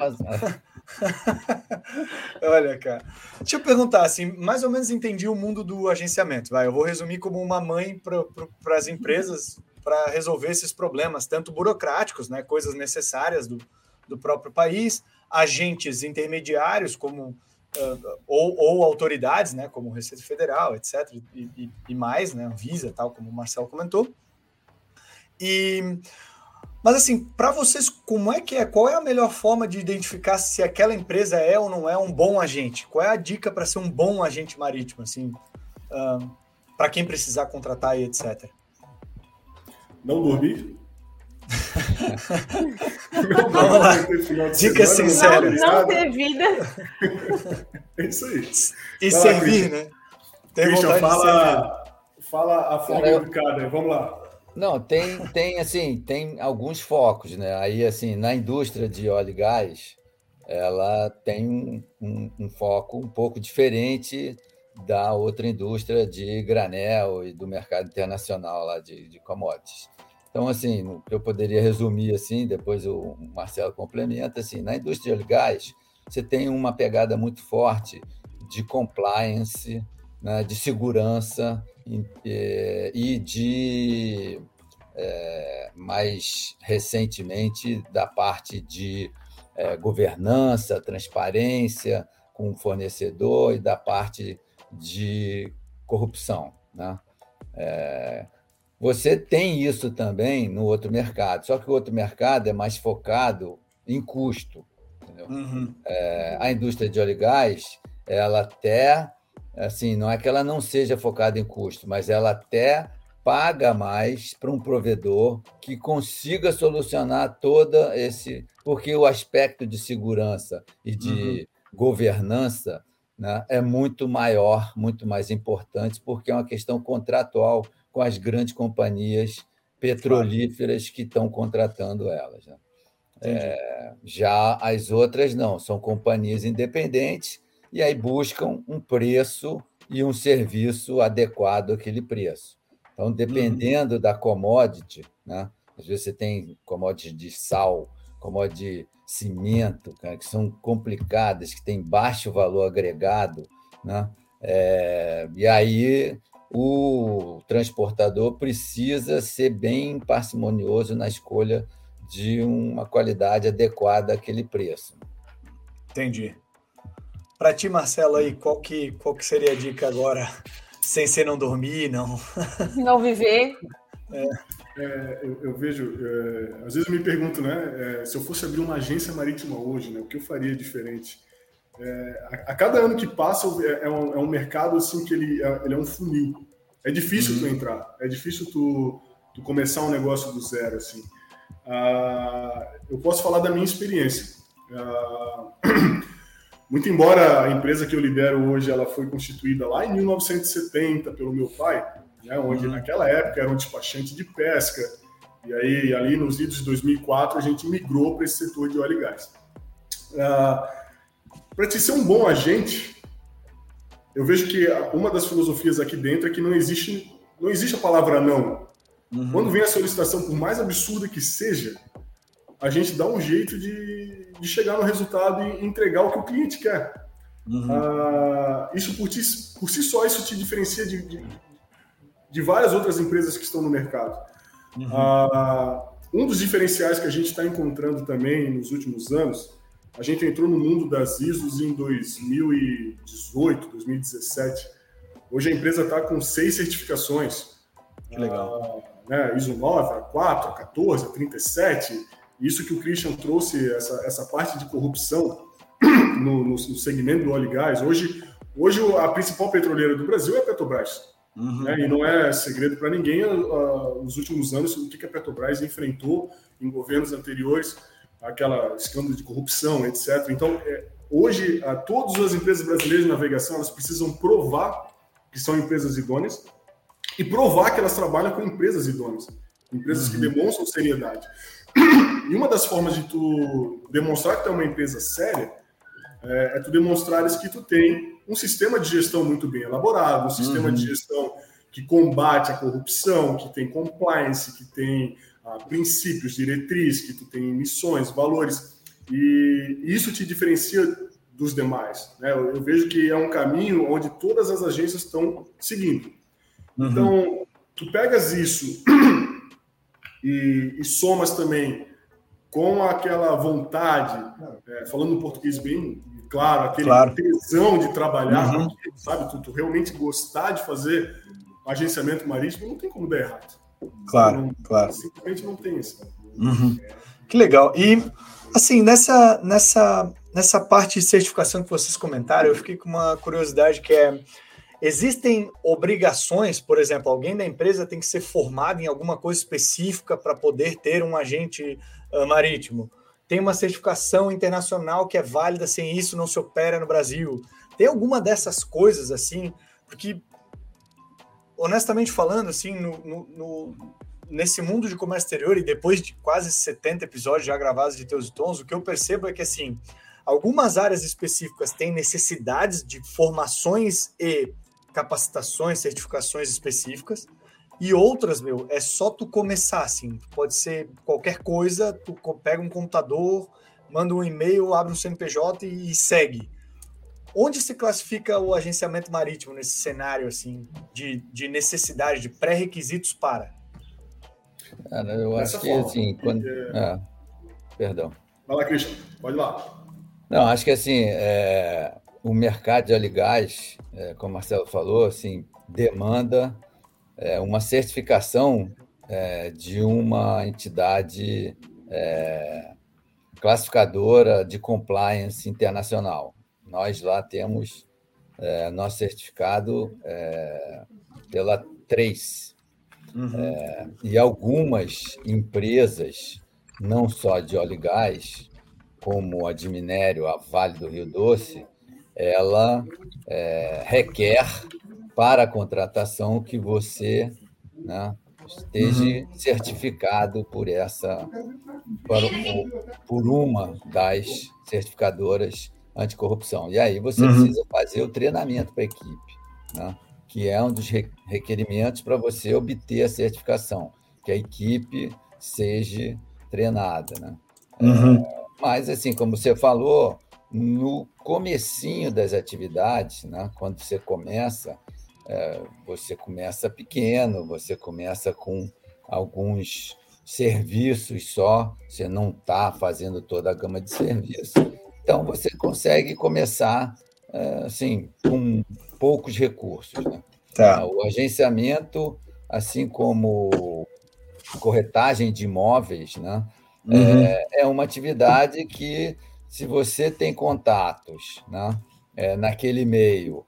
*laughs* Olha, cara. Deixa eu perguntar, assim, mais ou menos entendi o mundo do agenciamento. Vai, eu vou resumir como uma mãe para as empresas para resolver esses problemas, tanto burocráticos, né, coisas necessárias do, do próprio país, agentes intermediários, como ou, ou, autoridades, né, como Receita Federal, etc., e, e, e mais, né, Visa, tal, como o Marcelo comentou. E mas assim, para vocês, como é que é? Qual é a melhor forma de identificar se aquela empresa é ou não é um bom agente? Qual é a dica para ser um bom agente marítimo, assim, uh, para quem precisar contratar e etc? Não dormir. Vamos lá. Dica sincera. Não, não ter vida. é isso aí. E Vai servir, lá, né? Tem Christian, fala, fala a forma educada. Vamos lá. Não, tem, tem assim, tem alguns focos, né? Aí, assim, na indústria de óleo e gás, ela tem um, um, foco um pouco diferente da outra indústria de granel e do mercado internacional lá de, de commodities. Então, assim, eu poderia resumir assim, depois o Marcelo complementa, assim, na indústria de gás, você tem uma pegada muito forte de compliance, né, de segurança e, eh, e de é, mais recentemente da parte de é, governança, transparência com o fornecedor e da parte de corrupção. Né? É, você tem isso também no outro mercado, só que o outro mercado é mais focado em custo. Uhum. É, a indústria de óleo e gás, ela até assim, não é que ela não seja focada em custo, mas ela até paga mais para um provedor que consiga solucionar toda esse. Porque o aspecto de segurança e de uhum. governança né, é muito maior, muito mais importante, porque é uma questão contratual com as grandes companhias petrolíferas que estão contratando elas. Né? É, já as outras não, são companhias independentes e aí buscam um preço e um serviço adequado àquele preço. Então, dependendo uhum. da commodity, né? às vezes você tem commodities de sal, commodities de cimento, cara, que são complicadas, que têm baixo valor agregado, né? É, e aí o transportador precisa ser bem parcimonioso na escolha de uma qualidade adequada àquele preço. Entendi. Para ti, Marcelo, aí, qual que, qual que seria a dica agora? Sem ser não dormir, não. *laughs* Não viver. É. É, eu, eu, vejo, é, às vezes eu me pergunto, né, é, se eu fosse abrir uma agência marítima hoje, né, o que eu faria diferente? É, a, a, cada ano que passa é, é, um, é, um, mercado assim que ele, ele é um funil. É difícil uhum. tu entrar, é difícil tu, tu começar um negócio do zero assim. Ah, eu posso falar da minha experiência. Ah, *clears throat* Muito embora a empresa que eu lidero hoje ela foi constituída lá em 1970 pelo meu pai, né, onde uhum. naquela época era um despachante de pesca E aí, ali nos idos de 2004, a gente migrou para esse setor de óleo e gás. Ah, para te ser um bom agente, eu vejo que uma das filosofias aqui dentro é que não existe, não existe a palavra não. Uhum. Quando vem a solicitação, por mais absurda que seja, a gente dá um jeito de, de chegar no resultado e entregar o que o cliente quer. Uhum. Ah, isso por, ti, por si só, isso te diferencia de, de, de, várias outras empresas que estão no mercado. Uhum. Ah, um dos diferenciais que a gente está encontrando também nos últimos anos, a gente entrou no mundo das ISOs em 2018, 2017. Hoje a empresa está com seis certificações. Que legal. Ah, né, ISO 9, a 4, a 14, a 37. Isso que o Christian trouxe, essa, essa parte de corrupção, *clears throat* no, no, no, segmento do óleo e gás. Hoje, hoje a principal petroleira do Brasil é a Petrobras. Uhum. Né? E não é segredo para ninguém uh, nos últimos anos o que a Petrobras enfrentou em governos anteriores, aquela escândalo de corrupção, etc. Então, é, hoje, uh, todas as empresas brasileiras de navegação elas precisam provar que são empresas idôneas e provar que elas trabalham com empresas idôneas, empresas uhum. que demonstram seriedade. E uma das formas de tu demonstrar que tu é uma empresa séria é, é tu demonstrares que tu tem um sistema de gestão muito bem elaborado, um sistema uhum. de gestão que combate a corrupção, que tem compliance, que tem ah, princípios, diretrizes, que tu tem missões, valores, e isso te diferencia dos demais. Né? Eu, eu, vejo que é um caminho onde todas as agências estão seguindo. Uhum. Então, tu pegas isso e, e somas também com aquela vontade, é, falando em português bem claro, aquele claro. tesão de trabalhar, uhum. sabe? Tu, tu, realmente gostar de fazer agenciamento marítimo, não tem como dar errado. Claro, não, claro. Simplesmente não tem isso. Uhum. Que legal. E, assim, nessa, nessa, nessa parte de certificação que vocês comentaram, eu fiquei com uma curiosidade que é. Existem obrigações, por exemplo, alguém da empresa tem que ser formado em alguma coisa específica para poder ter um agente uh, marítimo tem uma certificação internacional que é válida, sem isso não se opera no Brasil. Tem alguma dessas coisas assim? Porque, honestamente falando, assim, no, no, no, nesse mundo de comércio exterior e depois de quase 70 episódios já gravados de Teus e Tons, o que eu percebo é que, assim, algumas áreas específicas têm necessidades de formações e capacitações, certificações específicas, e outras, meu, é só tu começar, assim. Pode ser qualquer coisa, tu pega um computador, manda um e-mail, abre um CNPJ e, e segue. Onde se classifica o agenciamento marítimo nesse cenário, assim, de, de necessidade, de pré-requisitos para? Cara, eu acho que, forma, assim, quando... Ah, perdão. Vai lá, Cristian, pode ir lá. Não, acho que, assim, é... o mercado de óleo e gás, é, como o Marcelo falou, assim, demanda é, uma certificação é, de uma entidade é, classificadora de compliance internacional. Nós lá temos é, nosso certificado é, pela Trace. Uhum. E algumas empresas, não só de óleo e gás, como a de minério, a Vale do Rio Doce, ela requer para a contratação que você né, esteja uhum. certificado por essa por, por uma das certificadoras anticorrupção. E aí você uhum. precisa fazer o treinamento para a equipe, né, que é um dos requerimentos para você obter a certificação, que a equipe seja treinada. Né? Uhum. É, mas, assim, como você falou, no comecinho das atividades, né, quando você começa, é, você começa pequeno, você começa com alguns serviços só, você não está fazendo toda a gama de serviços. Então, você consegue começar é, assim, com poucos recursos. Né? Tá. O agenciamento, assim como corretagem de imóveis, né? Uhum. É, é, uma atividade que, se você tem contatos né? É, naquele meio,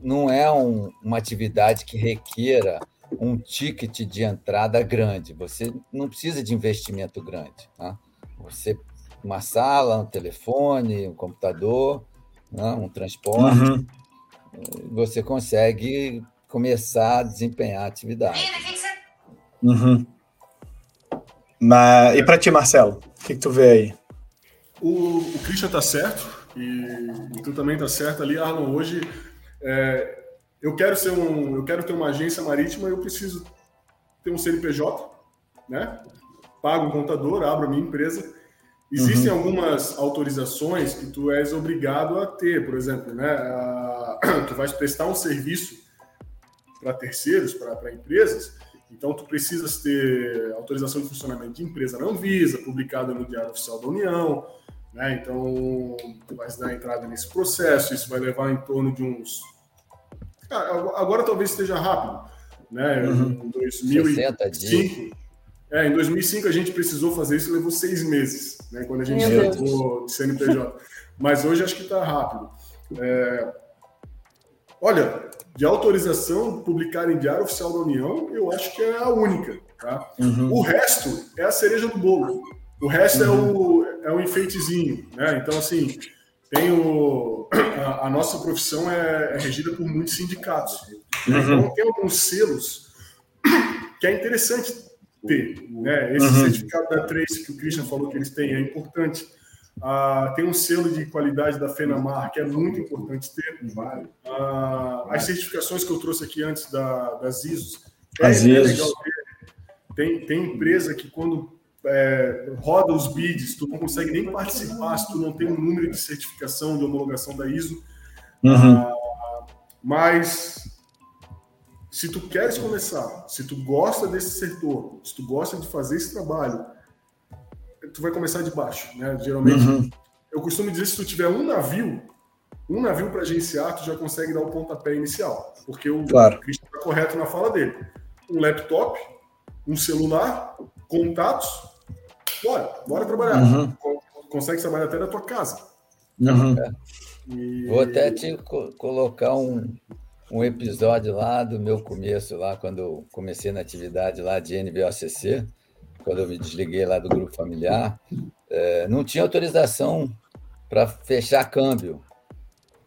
não é um, uma atividade que requeira um ticket de entrada grande. Você não precisa de investimento grande. Né? Você uma sala, um telefone, um computador, né? um transporte, uhum. você consegue começar a desempenhar a atividade. Uhum. Mas, e para ti, Marcelo? O que, que, tu vê aí? O, o Christian tá certo e, e tu também tá certo ali, Arlon. Hoje é, eu quero ser um, eu quero ter uma agência marítima, eu preciso ter um CNPJ, né? Pago um contador, abro a minha empresa. Existem uhum. algumas autorizações que tu és obrigado a ter, por exemplo, né? A, *clears throat* tu vais prestar um serviço para terceiros, para empresas, então, tu precisas ter autorização de funcionamento de empresa na Anvisa, publicada no Diário Oficial da União, né? Então, tu vais dar entrada nesse processo, isso vai levar em torno de uns. Ah, agora talvez esteja rápido, né? Uhum. Em 2005. É, em 2005 a gente precisou fazer isso, levou seis meses, né? Quando a gente chegou de CNPJ. Mas hoje acho que está rápido. É... Olha, de autorização publicar em Diário Oficial da União, eu acho que é a única. Tá? Uhum. O resto é a cereja do bolo. O resto uhum. é, o, é o enfeitezinho. Né? Então, assim, tem o, *clears throat* a, a nossa profissão é, é, regida por muitos sindicatos. Uhum. Então, tem alguns selos *clears throat* que é interessante ter. Né? Esse uhum. certificado da Trace que o Christian falou que eles têm é importante. Ah, tem um selo de qualidade da FENAMAR, que é muito importante ter. Ah, as certificações que eu trouxe aqui antes da, das ISOs, é, é legal ter. Tem, tem empresa que quando é, roda os bids, tu não consegue nem participar se tu não tem um número de certificação, de homologação da ISO. Uhum. Ah, mas se tu queres começar, se tu gosta desse setor, se tu gosta de fazer esse trabalho, tu vai começar de baixo, né? Geralmente, uhum. eu costumo dizer se tu tiver um navio, um navio para agenciar, tu já consegue dar o pontapé inicial, porque o claro. Cristian está correto na fala dele. Um laptop, um celular, contatos, bora, bora trabalhar. Uhum. Consegue trabalhar até da tua casa. Uhum. E... Vou até te co colocar um, um episódio lá do meu começo, lá quando eu comecei na atividade lá de NBOCC quando eu me desliguei lá do grupo familiar, é, não tinha autorização para fechar câmbio.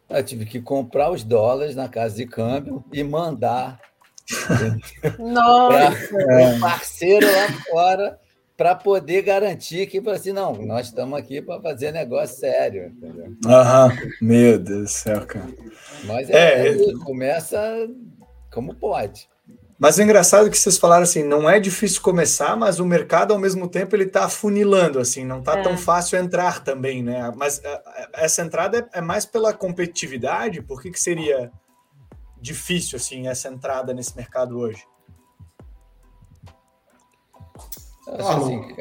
Eu tive que comprar os dólares na casa de câmbio e mandar *laughs* para o parceiro lá fora para poder garantir que, assim, não, nós estamos aqui para fazer negócio sério. Aham, meu Deus do céu, cara. Mas é, é, começa como pode. Mas é engraçado que vocês falaram assim, não é difícil começar, mas o mercado ao mesmo tempo ele está afunilando, assim, não está é. tão fácil entrar também, né? Mas é, é, essa entrada é mais pela competitividade, por que, que seria difícil, assim, essa entrada nesse mercado hoje? Assim,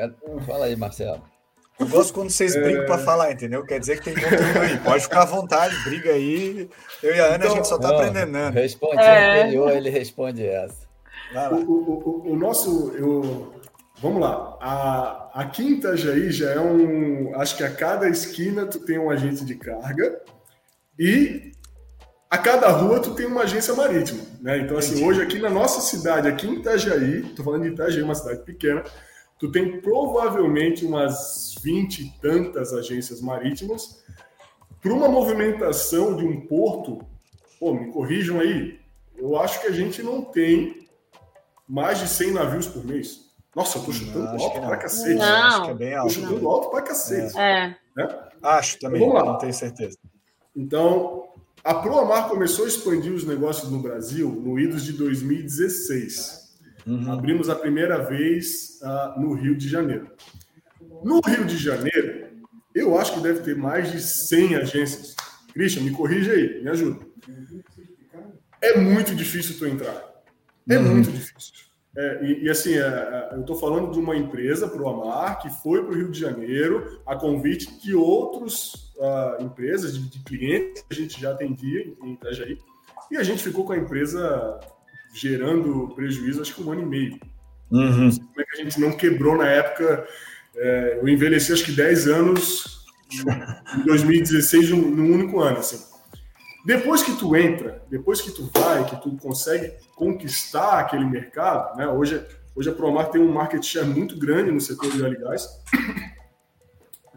fala aí, Marcelo. Eu gosto quando vocês é... brigam para falar, entendeu? Quer dizer que tem conteúdo aí. Pode ficar à vontade, briga aí. Eu e a Ana, então, a gente só está aprendendo. Né? Responde é... anterior, ele responde essa. O, o, o, o, nosso. Eu, vamos lá. A, a Quinta Jaí já é um. Acho que a cada esquina tu tem um agente de carga e a cada rua tu tem uma agência marítima. Né? Então, assim, hoje aqui na nossa cidade, aqui em Itajaí, tô falando de Itajaí, uma cidade pequena, tu tem provavelmente umas 20 e tantas agências marítimas. Para uma movimentação de um porto, pô, me corrijam aí, eu acho que a gente não tem mais de 100 navios por mês. Nossa, eu tô chutando não, alto pra cacete. Não. Acho que é bem alto. Tô chutando não. alto pra cacete. É. Né? Acho também, então, não tenho certeza. Então, a ProAmar começou a expandir os negócios no Brasil no idos de 2016. Uhum. Abrimos a primeira vez uh, no Rio de Janeiro. No Rio de Janeiro, eu acho que deve ter mais de 100 agências. Christian, me corrija aí, me ajuda. É muito difícil tu entrar. É uhum. muito difícil. É, e, e, assim, é, é eu estou falando de uma empresa, para o Amar, que foi para o Rio de Janeiro a convite de outras uh, empresas, de, de, clientes que a gente já atendia em Itajaí, e a gente ficou com a empresa gerando prejuízo, acho que um ano e meio. Uhum. como é que a gente não quebrou na época. É, eu envelheci acho que 10 anos em 2016, num, num único ano. Assim. Depois que tu entra, depois que tu vai, que tu consegue conquistar aquele mercado, né? Hoje, hoje a Promar tem um market share muito grande no setor de óleo e gás.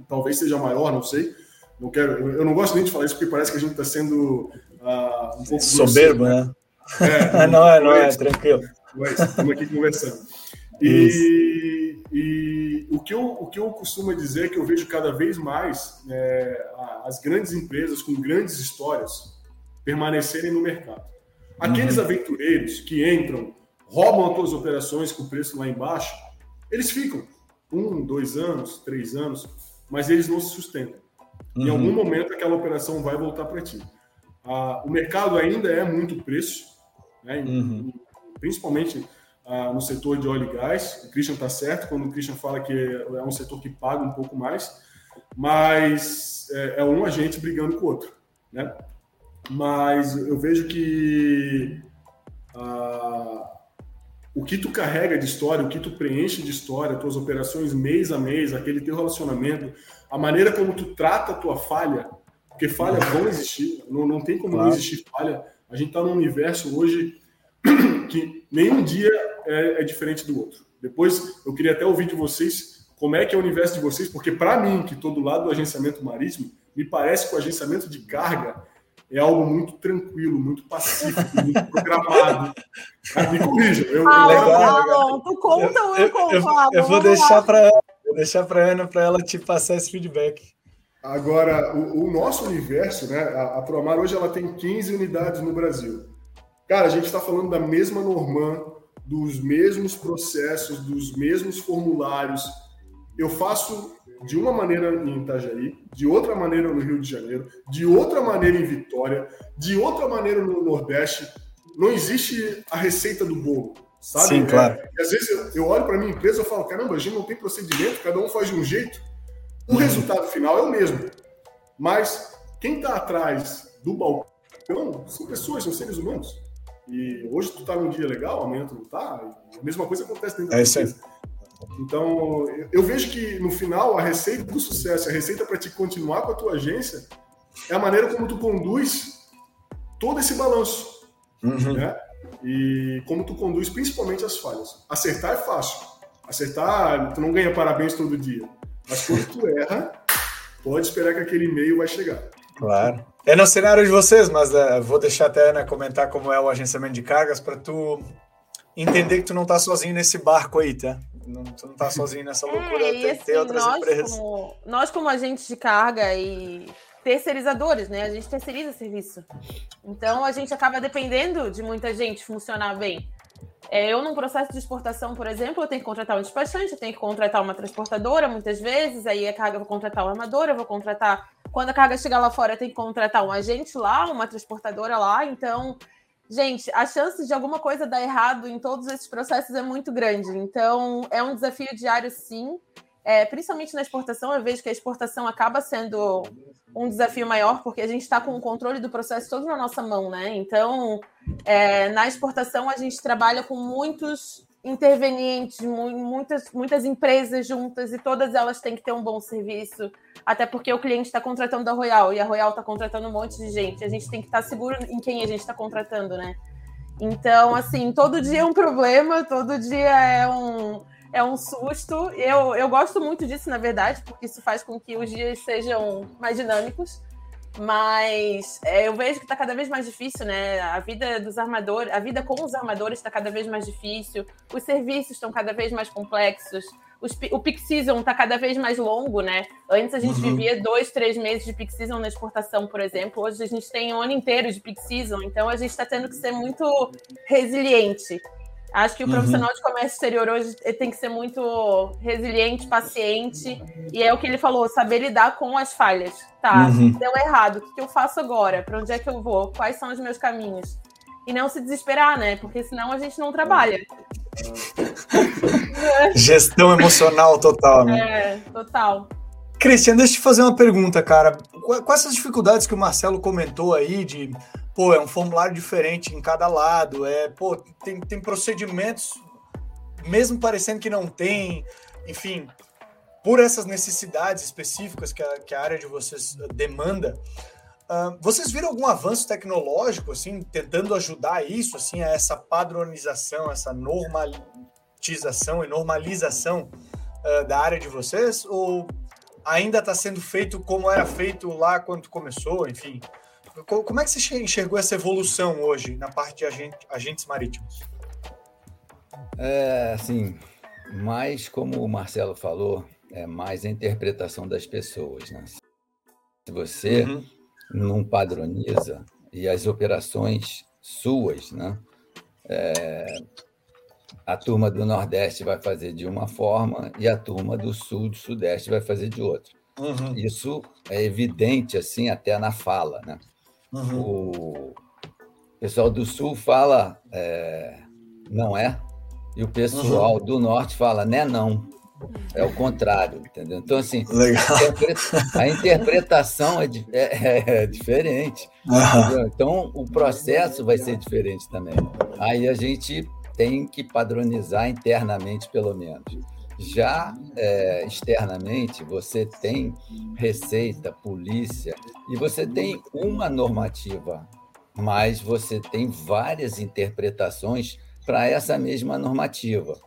Talvez seja maior, não sei. Não quero, eu não gosto nem de falar isso porque parece que a gente está sendo uh, um pouco soberbo, né? É, *laughs* não, é, não é, tranquilo. Mas estamos aqui conversando. E, e, o, que eu, o que eu costumo dizer é que eu vejo cada vez mais é, as grandes empresas com grandes histórias permanecerem no mercado. Aqueles uhum. aventureiros que entram, roubam as suas operações com o preço lá embaixo, eles ficam um, dois anos, três anos, mas eles não se sustentam. Uhum. Em algum momento aquela operação vai voltar para ti. Ah, o mercado ainda é muito preço, né? uhum. principalmente ah, no setor de óleo e gás. O Christian está certo quando o Christian fala que é um setor que paga um pouco mais, mas é, é um agente brigando com o outro. Né? Mas eu vejo que ah, o que tu carrega de história, o que tu preenche de história, tuas operações mês a mês, aquele teu relacionamento, a maneira como tu trata a tua falha, porque falhas vão existir, não, não tem como claro. não existir falha. A gente está num universo hoje *clears throat* que nenhum dia é, é, diferente do outro. Depois eu queria até ouvir de vocês como é que é o universo de vocês, porque para mim, que estou do lado do agenciamento marítimo, me parece que o agenciamento de carga é algo muito tranquilo, muito pacífico, *laughs* muito programado. Me corrija. Eu, ah, legal, legal. tu conta ou eu, eu? Eu, eu, vou deixar para deixar para Ana para ela te passar esse feedback. Agora, o, o nosso universo, né? A, a Promar hoje ela tem 15 unidades no Brasil. Cara, a gente está falando da mesma Norman, dos mesmos processos, dos mesmos formulários. Eu faço de uma maneira em Itajaí, de outra maneira no Rio de Janeiro, de outra maneira em Vitória, de outra maneira no Nordeste. Não existe a receita do bolo, sabe? Sim, claro. É, às vezes eu, eu olho para minha empresa e falo, caramba, a gente não tem procedimento, cada um faz de um jeito. O resultado final é o mesmo. Mas quem está atrás do balcão são pessoas, são seres humanos. E hoje tu está num dia legal, amanhã tu não está. A mesma coisa acontece dentro da é empresa. Então, eu vejo que no final a receita do sucesso, a receita para te continuar com a tua agência, é a maneira como tu conduz todo esse balanço, uhum. né? E como tu conduz principalmente as falhas. Acertar é fácil. Acertar, tu não ganha parabéns todo dia. Mas quando tu erra, pode esperar que aquele e-mail vai chegar. Claro. É no cenário de vocês, mas uh, vou deixar até a Ana comentar como é o agenciamento de cargas para tu entender que tu não tá sozinho nesse barco aí, tá? Não, tu não tá sozinho nessa é, loucura, é, tem, assim, tem outras nós empresas. Como, nós, como agentes de carga e terceirizadores, né? A gente terceiriza serviço. Então, a gente acaba dependendo de muita gente funcionar bem. É, eu, num processo de exportação, por exemplo, eu tenho que contratar um despachante, eu tenho que contratar uma transportadora, muitas vezes, aí a carga eu vou contratar uma armadora, eu vou contratar... Quando a carga chegar lá fora, eu tenho que contratar um agente lá, uma transportadora lá, então Gente, a chance de alguma coisa dar errado em todos esses processos é muito grande. Então, é um desafio diário, sim. É, principalmente na exportação, eu vejo que a exportação acaba sendo um desafio maior, porque a gente está com o controle do processo todo na nossa mão, né? Então, é, na exportação, a gente trabalha com muitos intervenientes, muitas, muitas empresas juntas, e todas elas têm que ter um bom serviço, até porque o cliente está contratando da Royal e a Royal está contratando um monte de gente. A gente tem que estar tá seguro em quem a gente está contratando, né? Então, assim, todo dia é um problema, todo dia é um, é um susto. Eu, eu gosto muito disso, na verdade, porque isso faz com que os dias sejam mais dinâmicos. Mas é, eu vejo que está cada vez mais difícil, né? A vida dos armadores, a vida com os armadores está cada vez mais difícil, os serviços estão cada vez mais complexos, os, o peak season está cada vez mais longo, né? Antes a gente uhum. vivia dois, três meses de peak season na exportação, por exemplo. Hoje a gente tem um ano inteiro de peak season, então a gente está tendo que ser muito resiliente. Acho que o uhum. profissional de comércio exterior hoje tem que ser muito resiliente, paciente, e é o que ele falou, saber lidar com as falhas. Tá, uhum. deu errado, o que eu faço agora? Para onde é que eu vou? Quais são os meus caminhos? E não se desesperar, né? Porque senão a gente não trabalha. Gestão emocional total, né? É, total. Cristian, deixa eu te fazer uma pergunta, cara. Quais essas dificuldades que o Marcelo comentou aí de pô, é um formulário diferente em cada lado, é, pô, tem, tem procedimentos, mesmo parecendo que não tem, enfim, por essas necessidades específicas que a, que a área de vocês demanda, uh, vocês viram algum avanço tecnológico, assim, tentando ajudar isso, assim, a essa padronização, essa normalização e normalização uh, da área de vocês, ou ainda está sendo feito como era feito lá quando começou, enfim? Como é que você enxergou essa evolução hoje na parte de agente, agentes marítimos? É, assim, mais, como o Marcelo falou, é mais a interpretação das pessoas. Né? Se você uhum. não padroniza e as operações suas, né? É, a turma do Nordeste vai fazer de uma forma e a turma do Sul, do Sudeste vai fazer de outra. Uhum. Isso é evidente assim até na fala, né? Uhum. O pessoal do Sul fala é, não é e o pessoal uhum. do Norte fala né não. É o contrário, entendeu? Então, assim, a interpretação é, é, é diferente. Então, o processo vai ser diferente também. Aí a gente tem que padronizar internamente, pelo menos. Já é, externamente, você tem receita, polícia, e você tem uma normativa, mas você tem várias interpretações para essa mesma normativa.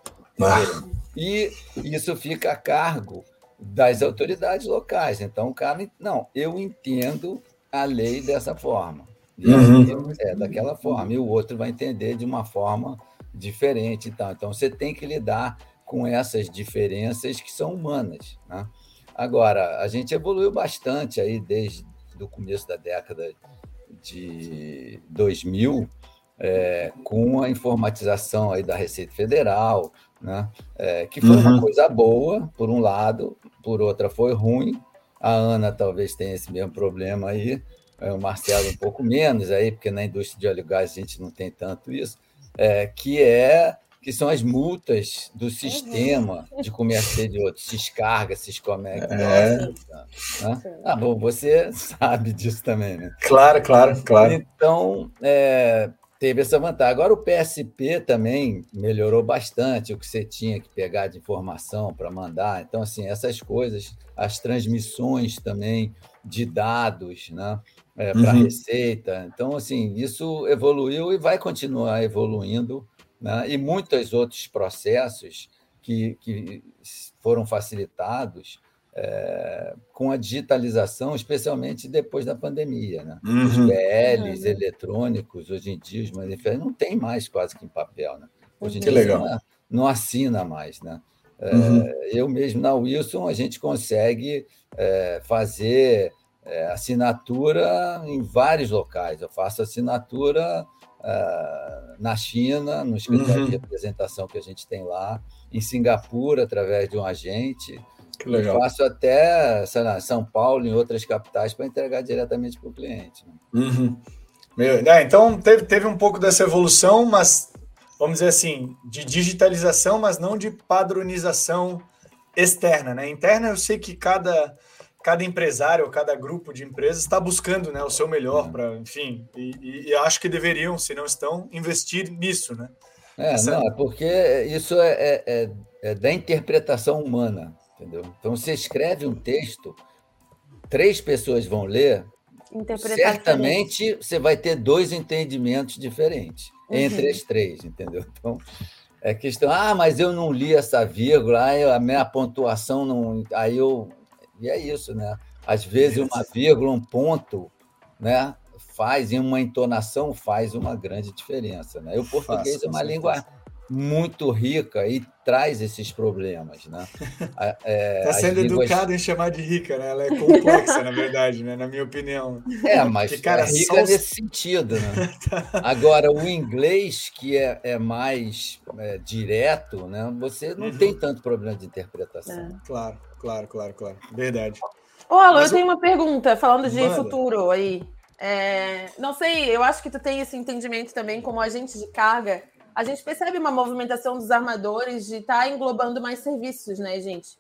Ah. E isso fica a cargo das autoridades locais. Então, o cara, não, eu entendo a lei dessa forma. Uhum. É daquela forma. E o outro vai entender de uma forma diferente. Então, então você tem que lidar com essas diferenças que são humanas. Né? Agora, a gente evoluiu bastante aí desde o começo da década de 2000, é, com a informatização aí da Receita Federal, né? É, que foi uhum. uma coisa boa, por um lado, por outra foi ruim. A Ana talvez tenha esse mesmo problema aí, é, o Marcelo um pouco menos aí, porque na indústria de óleo e gás a gente não tem tanto isso é, que é que são as multas do sistema uhum. de comércio de outros, Ciscarga, Ciscomec. É. Né? Ah, bom, você sabe disso também, né? Claro, claro, claro. Então, é, teve essa vantagem. Agora, o PSP também melhorou bastante o que você tinha que pegar de informação para mandar. Então, assim, essas coisas, as transmissões também de dados, né? É, para uhum. receita. Então, assim, isso evoluiu e vai continuar evoluindo, né? e muitos outros processos que, que foram facilitados é, com a digitalização, especialmente depois da pandemia. Né? Uhum. Os BLs eletrônicos, hoje em dia, os manifestos, não tem mais quase que em papel. Né? Hoje em que dia legal. Não, não, assina mais. Né? É, uhum. eu mesmo, na Wilson, a gente consegue é, fazer é, assinatura em vários locais. Eu faço assinatura uh, na China, no escritório uhum. de representação que a gente tem lá, em Singapura, através de um agente. Que legal. Eu faço até lá, São Paulo, em outras capitais, para entregar diretamente para o cliente. Né? Uhum. Meu, né, então, teve, teve um pouco dessa evolução, mas, vamos dizer assim, de digitalização, mas não de padronização externa. Né? Interna, eu sei que cada cada empresário cada grupo de empresas está buscando né, o seu melhor para, enfim, e, e, acho que deveriam, se não estão, investir nisso, né? É, Essa... não, é porque isso é, é, é, é, da interpretação humana, entendeu? Então, você escreve um texto, três pessoas vão ler, certamente você vai ter dois entendimentos diferentes uhum. entre as três, entendeu? Então, é questão, ah, mas eu não li essa vírgula, a minha pontuação não. Aí eu e é isso, né? Às vezes uma vírgula, um ponto, né? Faz em uma entonação faz uma grande diferença, né? E o português Faço, é uma língua muito rica e traz esses problemas, né? Está é, sendo línguas... educado em chamar de rica, né? Ela é complexa, na verdade, né? Na minha opinião. É, mas Porque, cara, é rica só... nesse sentido, né? *laughs* Agora, o inglês, que é, é mais é, direto, né? Você não uhum. tem tanto problema de interpretação. É. Claro. Claro, claro, claro. Verdade. Ô, Alô, Mas eu tenho uma pergunta, falando de Manda. futuro aí. É, não sei, eu acho que tu tem esse entendimento também como agente de carga. A gente percebe uma movimentação dos armadores de estar tá englobando mais serviços, né, gente?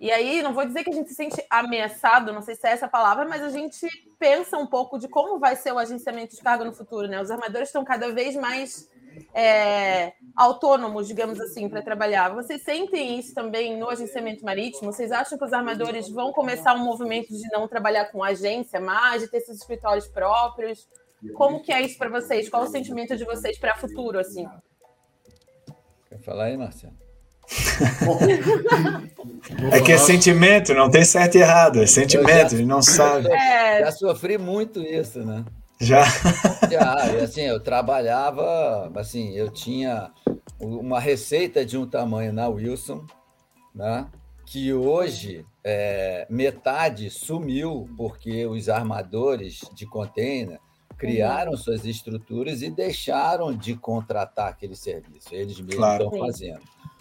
E aí, não vou dizer que a gente se sente ameaçado, não sei se é essa palavra, mas a gente pensa um pouco de como vai ser o agenciamento de carga no futuro, né? Os armadores estão cada vez mais é, autônomos, digamos assim, para trabalhar. Vocês sentem isso também no agenciamento marítimo? Vocês acham que os armadores vão começar um movimento de não trabalhar com agência mais, de ter seus escritórios próprios? Como que é isso para vocês? Qual o sentimento de vocês para o futuro, assim? Quer falar aí, Marcelo? *laughs* é que é sentimento, não tem certo e errado, é sentimento, a gente não sabe. É... Já sofri muito isso, né? Já? *laughs* Já, assim, eu trabalhava, assim, eu tinha uma receita de um tamanho na Wilson, né? que hoje é, metade sumiu porque os armadores de container criaram uhum. suas estruturas e deixaram de contratar aquele serviço. Eles mesmos claro. estão fazendo.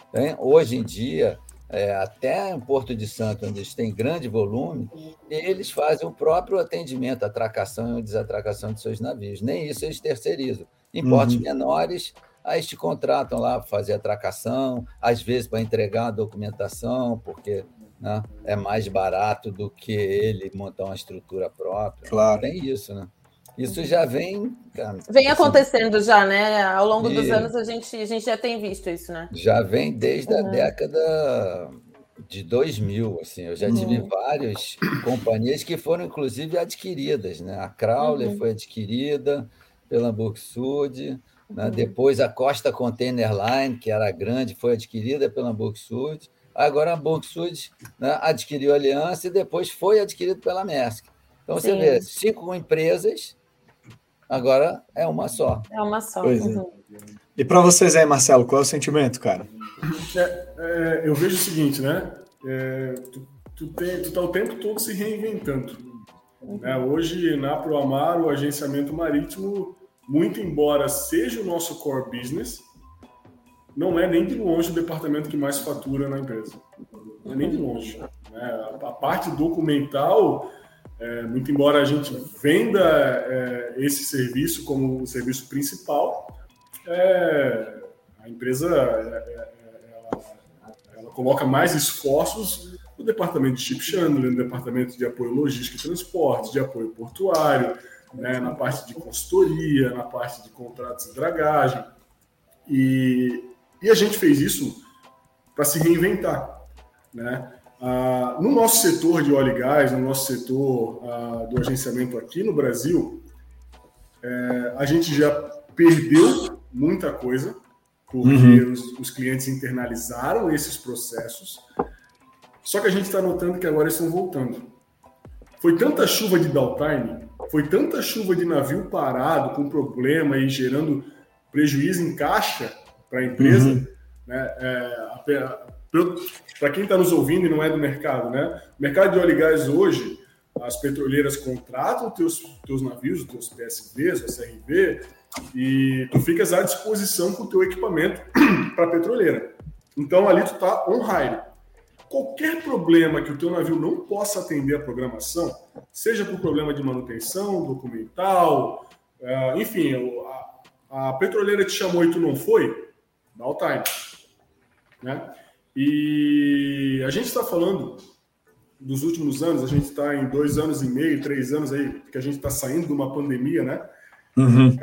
Então, hoje em dia, é, até em Porto de Santo, onde eles têm grande volume, eles fazem o próprio atendimento, atracação e desatracação de seus navios. Nem isso eles terceirizam. Em uhum. portos menores, aí te contratam lá para fazer atracação, às vezes para entregar a documentação, porque né, é mais barato do que ele montar uma estrutura própria. Claro. Tem isso, né? Isso já vem. Cara, vem assim, acontecendo já, né? Ao longo dos anos a gente, a gente já tem visto isso, né? Já vem desde uhum. a década de 2000, assim. Eu já uhum. tive várias companhias que foram, inclusive, adquiridas, né? A Crowler uhum. foi adquirida pela Hamburg Sud, né? Uhum. depois a Costa Container Line, que era grande, foi adquirida pela Hamburg Sud. Agora a Hamburg Sud né, adquiriu a Aliança e depois foi adquirido pela Maersk. Então, Sim. você vê, cinco empresas Agora é uma só. É uma só. É. Uhum. E para vocês aí, Marcelo, qual é o sentimento, cara? É, é, eu vejo o seguinte, né? É, tu, tu, tem, tu tá o tempo todo se reinventando. Uhum. Né? Hoje, na Proamar, o agenciamento marítimo, muito embora seja o nosso core business, não é nem de longe o departamento que mais fatura na empresa. Não é nem de longe. Né? A parte documental é, muito embora a gente venda é, esse serviço como o serviço principal, é, a empresa é, é, ela, ela, coloca mais esforços no departamento de chip chandler, no departamento de apoio logístico e transporte, de apoio portuário, né, na parte de consultoria, na parte de contratos e dragagem. E, e a gente fez isso para se reinventar. Né? Ah, no nosso setor de óleo e gás, no nosso setor ah, do agenciamento aqui no Brasil, é, a gente já perdeu muita coisa, porque uhum. os, os, clientes internalizaram esses processos, só que a gente está notando que agora estão voltando. Foi tanta chuva de downtime, foi tanta chuva de navio parado, com problema e gerando prejuízo em caixa para a empresa, uhum. né? É, para quem está nos ouvindo e não é do mercado, né? O mercado de óleo e gás hoje, as petroleiras contratam teus teus navios, os teus PSVs, SRV, e tu ficas à disposição com o teu equipamento *clears throat* para a petroleira. Então ali tu está on hire. Qualquer problema que o teu navio não possa atender a programação, seja por problema de manutenção, documental, uh, enfim, a, a, petroleira te chamou e tu não foi, dá o time. Né? E a gente está falando dos últimos anos, a gente está em dois anos e meio, três anos aí, que a gente está saindo de uma pandemia, né? Uhum.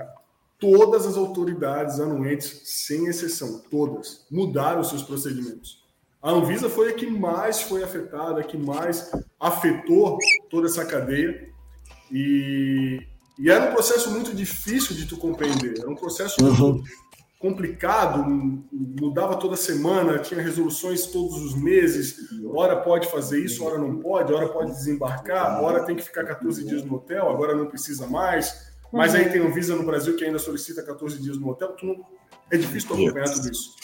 Todas as autoridades anuentes, sem exceção, todas, mudaram seus procedimentos. A Anvisa foi a que mais foi afetada, a que mais afetou toda essa cadeia. E, e era um processo muito difícil de tu compreender. Era um processo uhum. muito complicado, mudava toda semana, tinha resoluções todos os meses, hora pode fazer isso, hora não pode, hora pode desembarcar, hora tem que ficar 14 dias no hotel, agora não precisa mais. Mas aí tem um Visa no Brasil que ainda solicita 14 dias no hotel, não... é difícil acompanhar tudo isso.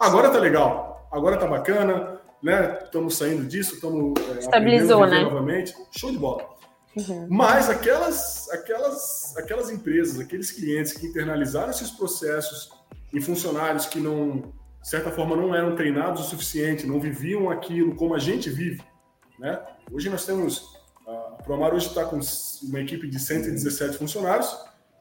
Agora tá legal, agora tá bacana, né? Estamos saindo disso, estamos é, estabilizou, né? Novamente, show de bola. Uhum. Mas aquelas, aquelas, aquelas empresas, aqueles clientes que internalizaram esses processos em funcionários que não, de certa forma, não eram treinados o suficiente, não viviam aquilo como a gente vive. Né? Hoje nós temos. A Promar hoje está com uma equipe de 117 funcionários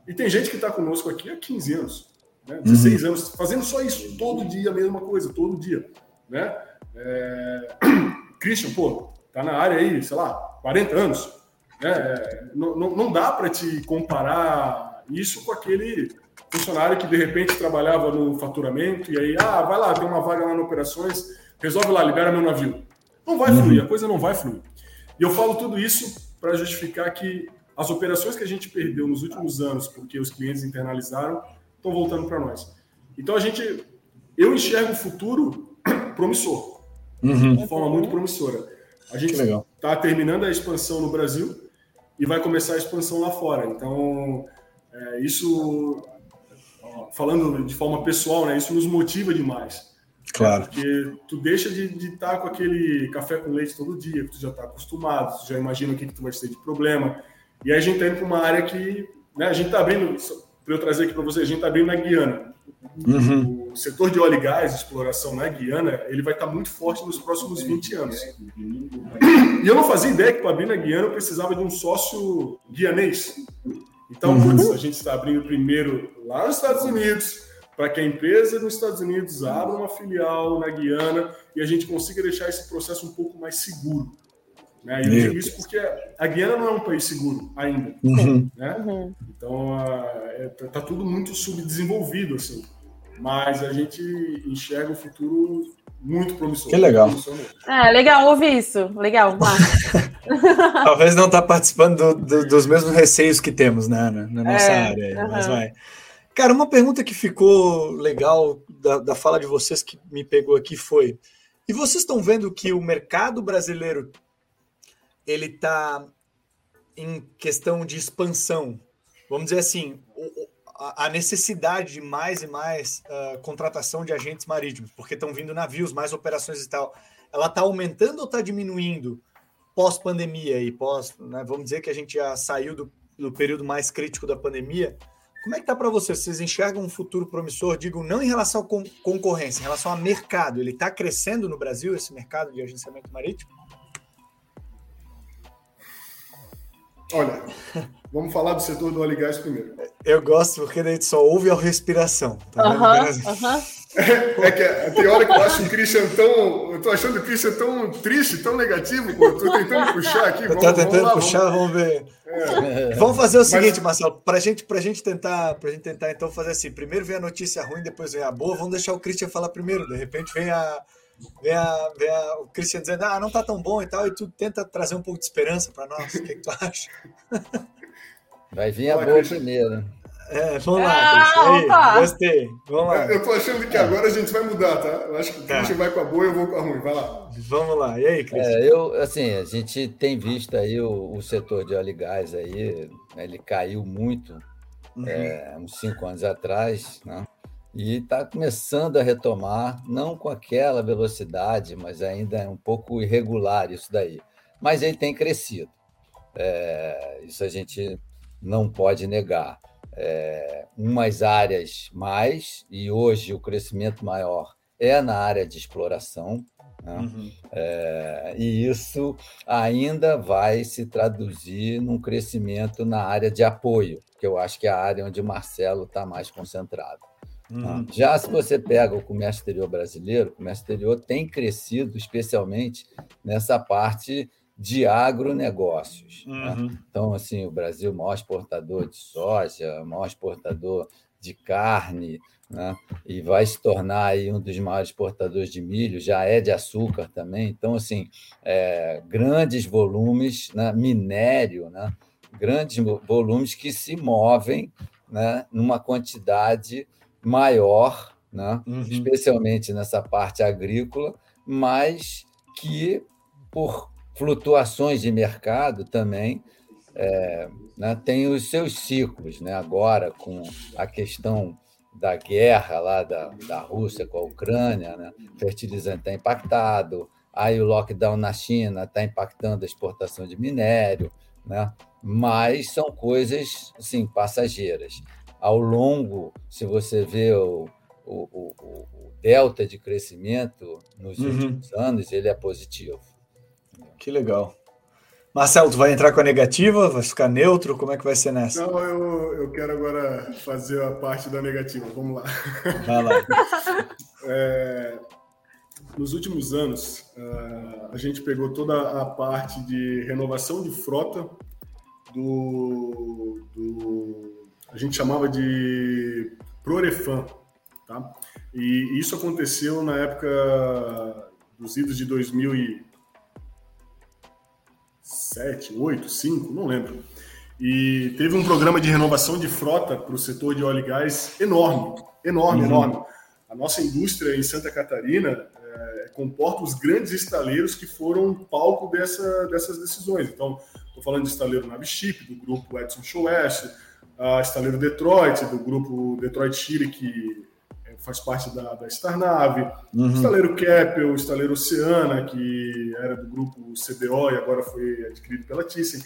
e tem gente que está conosco aqui há 15 anos, né? 16 uhum. anos, fazendo só isso, todo dia a mesma coisa, todo dia. Né? É... *clears throat* Christian, pô, tá na área aí, sei lá, 40 anos. Né? É, não, não, dá para te comparar isso com aquele funcionário que de repente trabalhava no faturamento e aí, ah, vai lá, tem uma vaga lá no operações, resolve lá, libera meu navio. Não vai fluir, a coisa não vai fluir. E eu falo tudo isso para justificar que as operações que a gente perdeu nos últimos anos, porque os clientes internalizaram, estão voltando para nós. Então a gente, eu enxergo o futuro *clears throat* promissor, uhum. de forma muito promissora. A gente está terminando a expansão no Brasil e vai começar a expansão lá fora. Então, é, isso falando de forma pessoal, né, isso nos motiva demais. Claro. Porque tu deixa de estar com aquele café com leite todo dia, que tu já está acostumado, tu já imagina o que, que tu vai ter de problema. E aí a gente está indo para uma área que né, a gente está abrindo, para eu trazer aqui para vocês, a gente está abrindo na Guiana. Uhum. O setor de óleo e gás, exploração na Guiana, ele vai estar muito forte nos próximos 20 anos. E eu não fazia ideia que para abrir na Guiana eu precisava de um sócio guianês. Então, uhum. a gente está abrindo primeiro lá nos Estados Unidos, para que a empresa nos Estados Unidos abra uma filial na Guiana e a gente consiga deixar esse processo um pouco mais seguro. Né? E eu digo isso porque a Guiana não é um país seguro ainda. Uhum. Né? Uhum. Então, está é, tá tudo muito subdesenvolvido. Assim. Mas a gente enxerga o futuro muito promissor. Que legal. É, legal ouvir isso. Legal, *laughs* Talvez não está participando do, do, dos mesmos receios que temos né, na, na nossa é, área, mas vai. Cara, uma pergunta que ficou legal da, da fala de vocês que me pegou aqui foi: e vocês estão vendo que o mercado brasileiro ele está em questão de expansão? Vamos dizer assim, a necessidade de mais e mais uh, contratação de agentes marítimos, porque estão vindo navios, mais operações e tal, ela está aumentando ou está diminuindo pós-pandemia e pós, né, vamos dizer que a gente já saiu do, do período mais crítico da pandemia, como é que tá para vocês? Vocês enxergam um futuro promissor? Digo, não em relação à concorrência, em relação ao mercado. Ele está crescendo no Brasil, esse mercado de agenciamento marítimo? Olha, vamos falar do setor do óleo e gás primeiro. Eu gosto porque daí tu só ouve a respiração. Tá uh -huh, uh -huh. É, que tem hora que eu acho o Christian tão. Eu tô achando o Christian tão triste, tão negativo, pô. Eu tô tentando puxar aqui. Vamos, eu tô tentando vamos lá, puxar, vamos, vamos ver. É. Vamos fazer o seguinte, Mas... Marcelo, pra gente, pra gente tentar, pra gente tentar então fazer assim, primeiro vem a notícia ruim, depois vem a boa, vamos deixar o Christian falar primeiro, de repente vem a. Vem, a, vem a, o Christian dizendo, ah, não tá tão bom e tal, e tu tenta trazer um pouco de esperança para nós. O que, que tu acha? *laughs* Vai vir a boa primeiro. É, vamos lá, ah, gostei. Vamos lá. Eu tô achando que agora a gente vai mudar, tá? Eu acho que o Christian tá. vai com a boa e eu vou com a ruim. Vai lá. Vamos lá. E aí, Christian? É, eu, assim, a gente tem visto aí o, o setor de óleo e gás aí, né, ele caiu muito uhum. é, uns cinco anos atrás, né? E está começando a retomar, não com aquela velocidade, mas ainda é um pouco irregular isso daí. Mas ele tem crescido. É, isso a gente não pode negar é, umas áreas mais, e hoje o crescimento maior é na área de exploração, né? uhum. é, e isso ainda vai se traduzir num crescimento na área de apoio, que eu acho que é a área onde o Marcelo está mais concentrado. Tá? Uhum. Já se você pega o comércio exterior brasileiro, o comércio exterior tem crescido especialmente nessa parte de agronegócios. Né? Uhum. Né? Então, assim, o Brasil o maior exportador de soja, o maior exportador de carne, né? e vai se tornar aí um dos maiores exportadores de milho, já é de açúcar também. Então, assim, é, grandes volumes, né? minério, né? grandes volumes que se movem né? numa quantidade maior, né? Uhum. especialmente nessa parte agrícola, mas que, por flutuações de mercado também é, né, tem os seus ciclos. Né? Agora, com a questão da guerra lá da, da Rússia com a Ucrânia, né? fertilizante está impactado, aí o lockdown na China está impactando a exportação de minério, né? mas são coisas assim, passageiras. Ao longo, se você vê o, o, o, o delta de crescimento nos uhum. últimos anos, ele é positivo. Que legal. Marcelo, tu vai entrar com a negativa? Vai ficar neutro? Como é que vai ser nessa? Não, eu, eu quero agora fazer a parte da negativa. Vamos lá. Vai lá. *laughs* É, nos últimos anos, é, a gente pegou toda a parte de renovação de frota do, do a gente chamava de Prorefan, tá? E isso aconteceu na época dos idos de 2000 e 7, 8, 5, não lembro. E teve um programa de renovação de frota para o setor de óleo e gás enorme, enorme, uhum. enorme. A nossa indústria em Santa Catarina é, comporta os grandes estaleiros que foram palco dessa, dessas decisões. Então, estou falando de estaleiro Navship, do grupo Edson Show a Estaleiro Detroit, do grupo Detroit Chile, que faz parte da, da Starnave, uhum. o Estaleiro Keppel, o Estaleiro Oceana, que era do grupo CBO e agora foi adquirido pela Thyssen.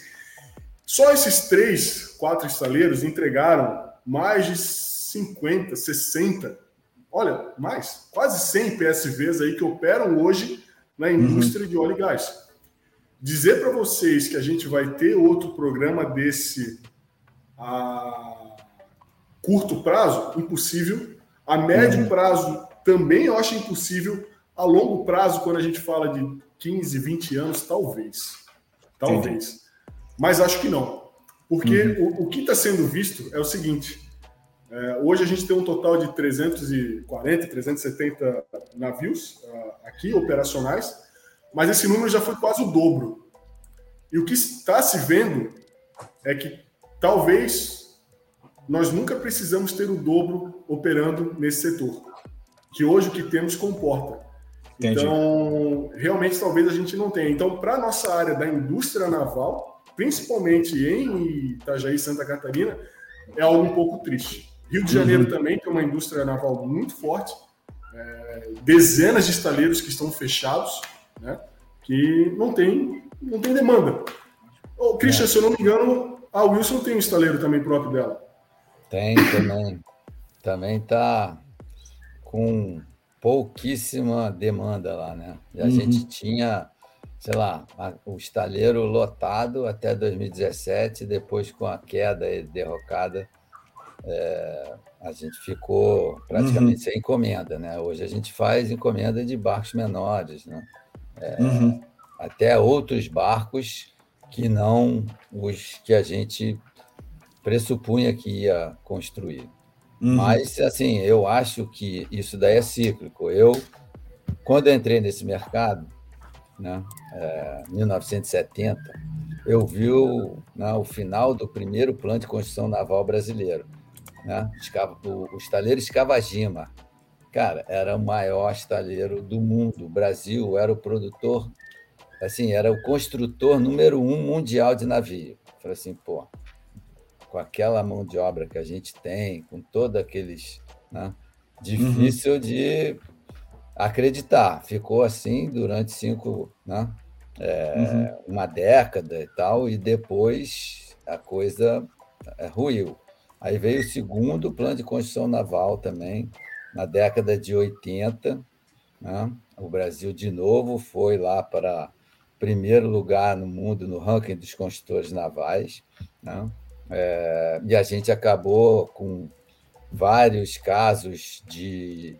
Só esses três, quatro estaleiros entregaram mais de 50, 60, olha, mais, quase 100 PSVs aí que operam hoje na indústria uhum. de óleo e gás. Dizer para vocês que a gente vai ter outro programa desse a curto prazo, impossível. A médio uhum. prazo também eu acho impossível. A longo prazo, quando a gente fala de 15, 20 anos, talvez. Talvez. Entendi. Mas acho que não. Porque uhum. o, o, que está sendo visto é o seguinte: é, hoje a gente tem um total de 340, 370 navios uh, aqui operacionais, mas esse número já foi quase o dobro. E o que está se vendo é que talvez nós nunca precisamos ter o dobro operando nesse setor, que hoje o que temos comporta. Entendi. Então, realmente, talvez a gente não tenha. Então, para a nossa área da indústria naval, principalmente em Itajaí, Santa Catarina, é algo um pouco triste. Rio de Janeiro uhum. também tem uma indústria naval muito forte, é, dezenas de estaleiros que estão fechados, né, que não tem, não tem demanda. Ô, Christian, é. se eu não me engano, a Wilson tem um estaleiro também próprio dela. Tem também. também está com pouquíssima demanda lá, né? E a uhum. gente tinha, sei lá, o estaleiro lotado até 2017, depois com a queda e derrocada, é, a gente ficou praticamente uhum. sem encomenda, né? Hoje a gente faz encomenda de barcos menores, né? É, uhum. Até outros barcos que não os que a gente pressupunha que ia construir. Uhum. Mas, assim, eu acho que isso daí é cíclico. Eu, quando eu entrei nesse mercado, né, é, 1970, eu vi o, né, o final do primeiro plano de construção naval brasileiro. Né? O, o estaleiro Escavagima. Cara, era o maior estaleiro do mundo. O Brasil era o produtor assim, era o construtor número um mundial de navio. Falei assim, pô, com aquela mão de obra que a gente tem, com todos aqueles. Né, difícil uhum. de acreditar. Ficou assim durante cinco, né, é, uhum. uma década e tal, e depois a coisa é, ruiu. Aí veio o segundo plano de construção naval também, na década de 80. Né? O Brasil, de novo, foi lá para primeiro lugar no mundo no ranking dos construtores navais. Né? É, e a gente acabou com vários casos de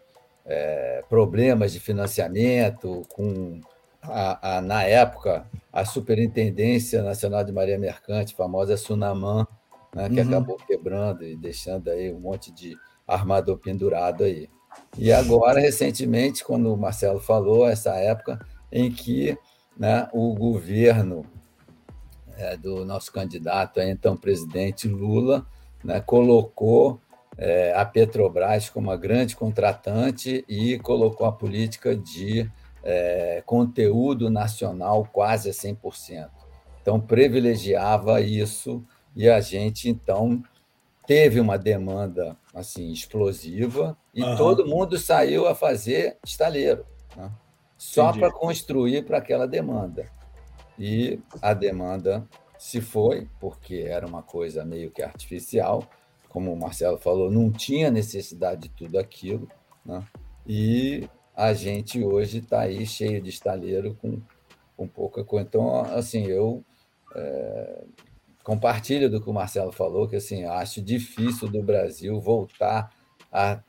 é, problemas de financiamento, com a, a, na época a Superintendência Nacional de Marinha Mercante, famosa Sunaman, né, que uhum. acabou quebrando e deixando aí um monte de armador pendurado aí. E agora, recentemente, quando o Marcelo falou, essa época em que né, o governo é, do nosso candidato, então presidente Lula, né, colocou é, a Petrobras como uma grande contratante e colocou a política de é, conteúdo nacional quase a 100%. Então, privilegiava isso e a gente, então, teve uma demanda assim explosiva e uhum. todo mundo saiu a fazer estaleiro. Né? só para construir para aquela demanda. E a demanda se foi, porque era uma coisa meio que artificial, como o Marcelo falou, não tinha necessidade de tudo aquilo, né? e a gente hoje está aí cheio de estaleiro com, com pouca coisa. Então, assim, eu é, compartilho do que o Marcelo falou, que assim, acho difícil do Brasil voltar a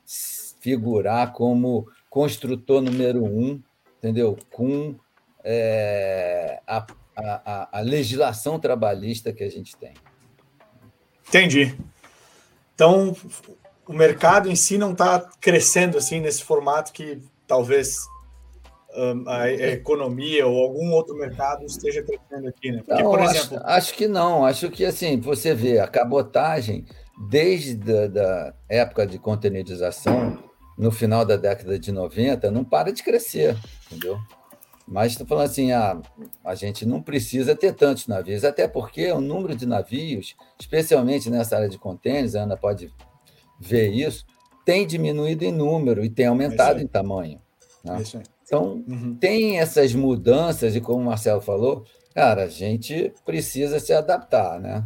figurar como construtor número um entendeu? Com é, a, a, a legislação trabalhista que a gente tem. Entendi. Então, o mercado em si não está crescendo assim nesse formato que talvez um, a, a, economia ou algum outro mercado esteja crescendo aqui, né? Porque, não, por exemplo, acho, acho, que não. Acho que assim você vê a cabotagem desde a da época de containerização no final da década de 90 não para de crescer, entendeu? Mas estou falando assim, a, ah, a gente não precisa ter tantos navios, até porque o número de navios, especialmente nessa área de contêineres, a Ana pode ver isso, tem diminuído em número e tem aumentado em tamanho. Né? Então, uhum. tem essas mudanças, e como o Marcelo falou, cara, a gente precisa se adaptar, né?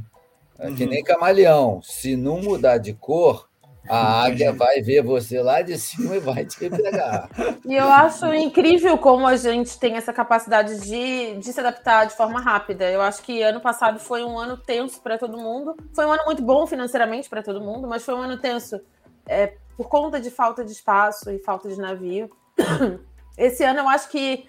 É que uhum. nem camaleão. Se não mudar de cor, a águia vai ver você lá de cima e vai te pegar. E eu acho incrível como a gente tem essa capacidade de, de se adaptar de forma rápida. Eu acho que ano passado foi um ano tenso para todo mundo. Foi um ano muito bom financeiramente para todo mundo, mas foi um ano tenso é, por conta de falta de espaço e falta de navio. *coughs* Esse ano eu acho que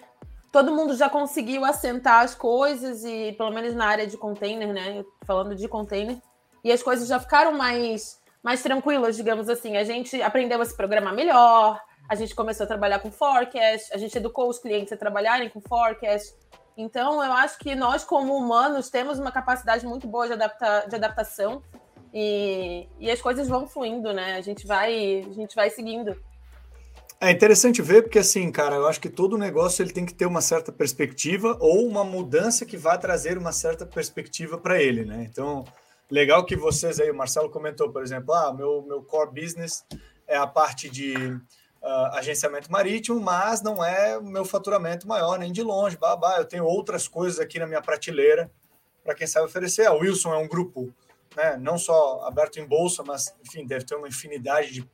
todo mundo já conseguiu assentar as coisas e pelo menos na área de container, né? Falando de container, e as coisas já ficaram mais mais tranquilas, digamos assim. A gente aprendeu a se programar melhor, a gente começou a trabalhar com forecast, a gente educou os clientes a trabalharem com forecast. Então, eu acho que nós, como humanos, temos uma capacidade muito boa de, adapta de adaptação e, e as coisas vão fluindo, né? A gente vai, a gente vai seguindo. É interessante ver porque assim, cara, eu acho que todo negócio ele tem que ter uma certa perspectiva ou uma mudança que vá trazer uma certa perspectiva para ele, né? Então, Legal que vocês aí, o Marcelo comentou, por exemplo, ah, meu, meu core business é a parte de uh, agenciamento marítimo, mas não é o meu faturamento maior, nem de longe, babá. Eu tenho outras coisas aqui na minha prateleira para quem sabe oferecer. A Wilson é um grupo, né, não só aberto em bolsa, mas, enfim, deve ter uma infinidade de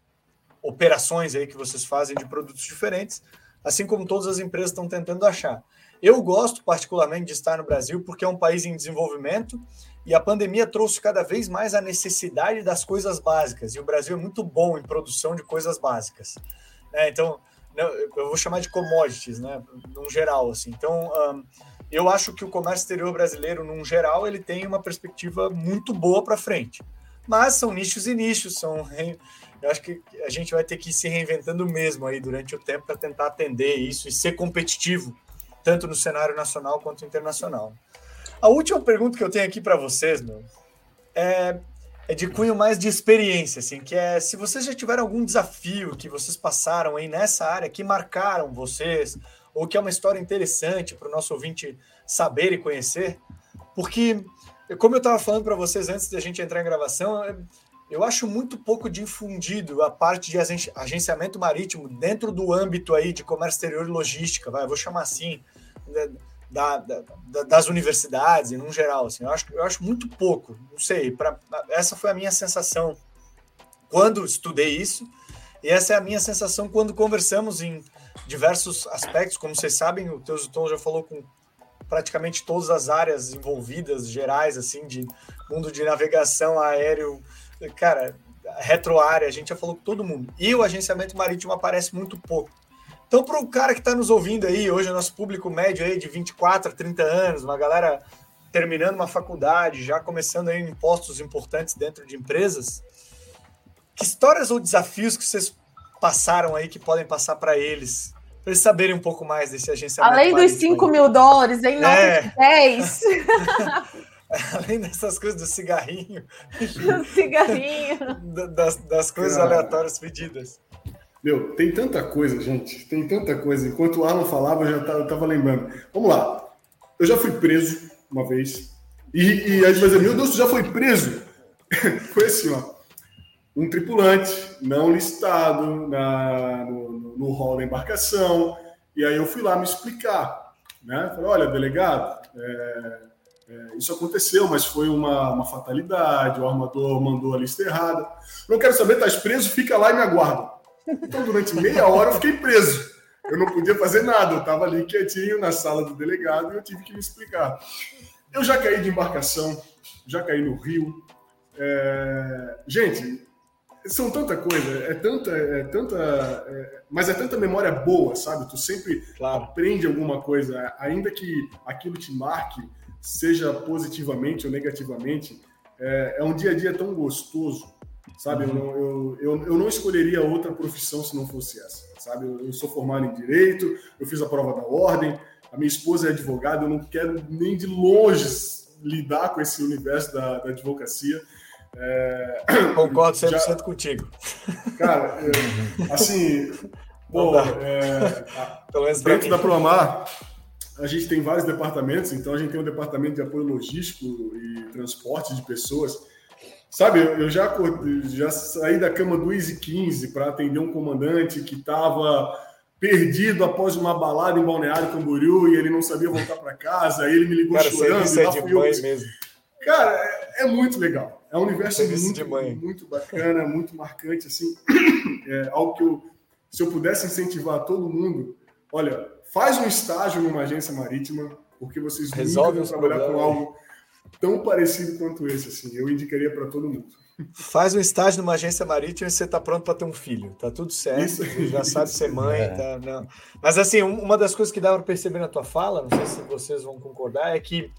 operações aí que vocês fazem de produtos diferentes, assim como todas as empresas estão tentando achar. Eu gosto particularmente de estar no Brasil porque é um país em desenvolvimento e a pandemia trouxe cada vez mais a necessidade das coisas básicas. E o Brasil é muito bom em produção de coisas básicas. Né? Então, eu vou chamar de commodities, né? Num geral, assim. Então, um, eu acho que o comércio exterior brasileiro, num geral, ele tem uma perspectiva muito boa para frente. Mas são nichos e nichos, são. Eu acho que a gente vai ter que ir se reinventando mesmo aí durante o tempo para tentar atender isso e ser competitivo, tanto no cenário nacional quanto internacional. A última pergunta que eu tenho aqui para vocês, meu, é, é de cunho mais de experiência, assim, que é se vocês já tiveram algum desafio que vocês passaram aí nessa área que marcaram vocês, ou que é uma história interessante para o nosso ouvinte saber e conhecer, porque, como eu estava falando para vocês antes da gente entrar em gravação, eu acho muito pouco difundido a parte de agenciamento marítimo dentro do âmbito aí de comércio exterior e logística, vai, vou chamar assim, né, da, da, das universidades, em geral. Assim, eu, acho, eu acho muito pouco, não sei. Pra, essa foi a minha sensação quando estudei isso, e essa é a minha sensação quando conversamos em diversos aspectos. Como vocês sabem, o Teus Tom já falou com praticamente todas as áreas envolvidas, gerais, assim, de mundo de navegação, aéreo, cara, retroárea, a gente já falou com todo mundo. E o agenciamento marítimo aparece muito pouco. Então, para o cara que está nos ouvindo aí, hoje o nosso público médio aí de 24 a 30 anos, uma galera terminando uma faculdade, já começando aí em postos importantes dentro de empresas, que histórias ou desafios que vocês passaram aí que podem passar para eles, para eles saberem um pouco mais desse agenciamento? Além dos 5 mil dólares em nota é. de 10. *laughs* Além dessas coisas do cigarrinho. *laughs* Do cigarrinho. Das, das coisas aleatórias pedidas. Meu, tem tanta coisa, gente. Tem tanta coisa. Enquanto o Arno falava, eu já estava lembrando. Vamos lá. Eu já fui preso uma vez. E, e aí dizer, meu Deus, tu já foi preso? *laughs* Foi assim, ó. Um tripulante não listado na, no, no hall da embarcação. E aí eu fui lá me explicar. Né? Falei, olha, delegado, é, é, isso aconteceu, mas foi uma, uma fatalidade, o armador mandou a lista errada. Não quero saber, estás preso, fica lá e me aguarda. Então, durante meia hora, eu fiquei preso. Eu não podia fazer nada, eu estava ali quietinho na sala do delegado e eu tive que me explicar. Eu já caí de embarcação, já caí no rio. É... Gente, são tanta coisa, é tanta, é tanta, é... mas é tanta memória boa, sabe? Tu sempre claro. aprende alguma coisa, ainda que aquilo te marque, seja positivamente ou negativamente. É, é um dia a dia tão gostoso sabe? Eu, não, eu, eu, eu, não escolheria outra profissão se não fosse essa, sabe? Eu, eu, sou formado em Direito, eu fiz a prova da ordem, a minha esposa é advogada, eu não quero nem de longe lidar com esse universo da, da advocacia. É... *coughs* Concordo 100% já... contigo. Cara, é, *laughs* assim, bom, é, dentro da Promar, a gente tem vários departamentos, então a gente tem um departamento de apoio logístico e transporte de pessoas. Sabe, eu já, já saí da cama do Easy 15 para atender um comandante que estava perdido após uma balada em Balneário Camboriú e ele não sabia voltar para casa, aí ele me ligou Cara, chorando. Isso é de mãe eu... mesmo. Cara, é, é, muito legal. É um universo muito, muito bacana, muito marcante, assim. *clears throat* É algo que eu, se eu pudesse incentivar todo mundo, olha, faz um estágio numa agência marítima, porque vocês Resolve nunca vão trabalhar com algo tão parecido quanto esse, assim. Eu indicaria para todo mundo. Faz um estágio numa agência marítima e você está pronto para ter um filho. Tá tudo certo, isso, já isso. sabe ser mãe. É. Tá, não. Mas assim, uma das coisas que dá para perceber na tua fala, não sei se vocês vão concordar, é que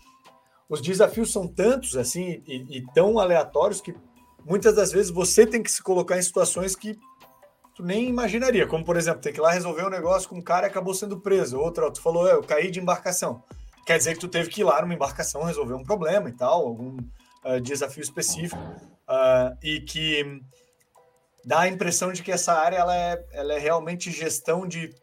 os desafios são tantos assim e, e tão aleatórios que muitas das vezes você tem que se colocar em situações que tu nem imaginaria, como por exemplo, ter que ir lá resolver um negócio com um cara e acabou sendo preso. Outra, tu falou, eu caí de embarcação. Quer dizer que tu teve que ir lá numa embarcação resolver um problema e tal, algum uh, desafio específico, uh, e que dá a impressão de que essa área ela é, ela é realmente gestão de,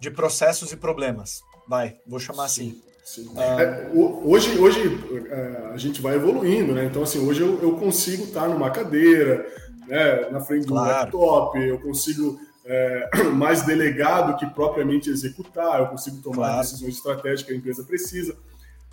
de processos e problemas. Vai, vou chamar assim. Sim. É, hoje, hoje é, a gente vai evoluindo, né? Então, assim, hoje eu, eu consigo estar numa cadeira, né, na frente do claro. laptop, eu consigo é, *clears throat* mais delegado que propriamente executar, eu consigo tomar claro. decisões estratégicas que a empresa precisa.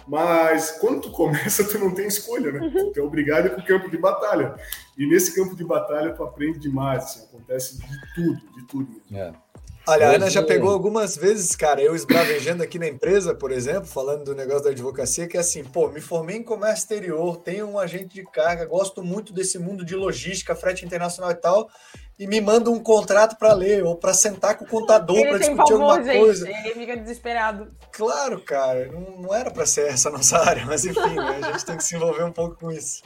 Mas quando tu começa, *laughs* tu não tem escolha, né? Uhum. Tu é obrigado a ir para o campo de batalha. E nesse campo de batalha tu aprende demais, assim, acontece de tudo, de tudo mesmo. É. Olha, a Ana já pegou algumas vezes, cara, eu esbravejando aqui na empresa, por exemplo, falando do negócio da advocacia, que é assim, pô, me formei em comércio exterior, tenho um agente de carga, gosto muito desse mundo de logística, frete internacional e tal, e me manda um contrato para ler ou para sentar com o contador para discutir alguma gente, coisa. Ele fica desesperado. Claro, cara, não, não era para ser essa a nossa área, mas enfim, né, a gente tem que se envolver um pouco com isso.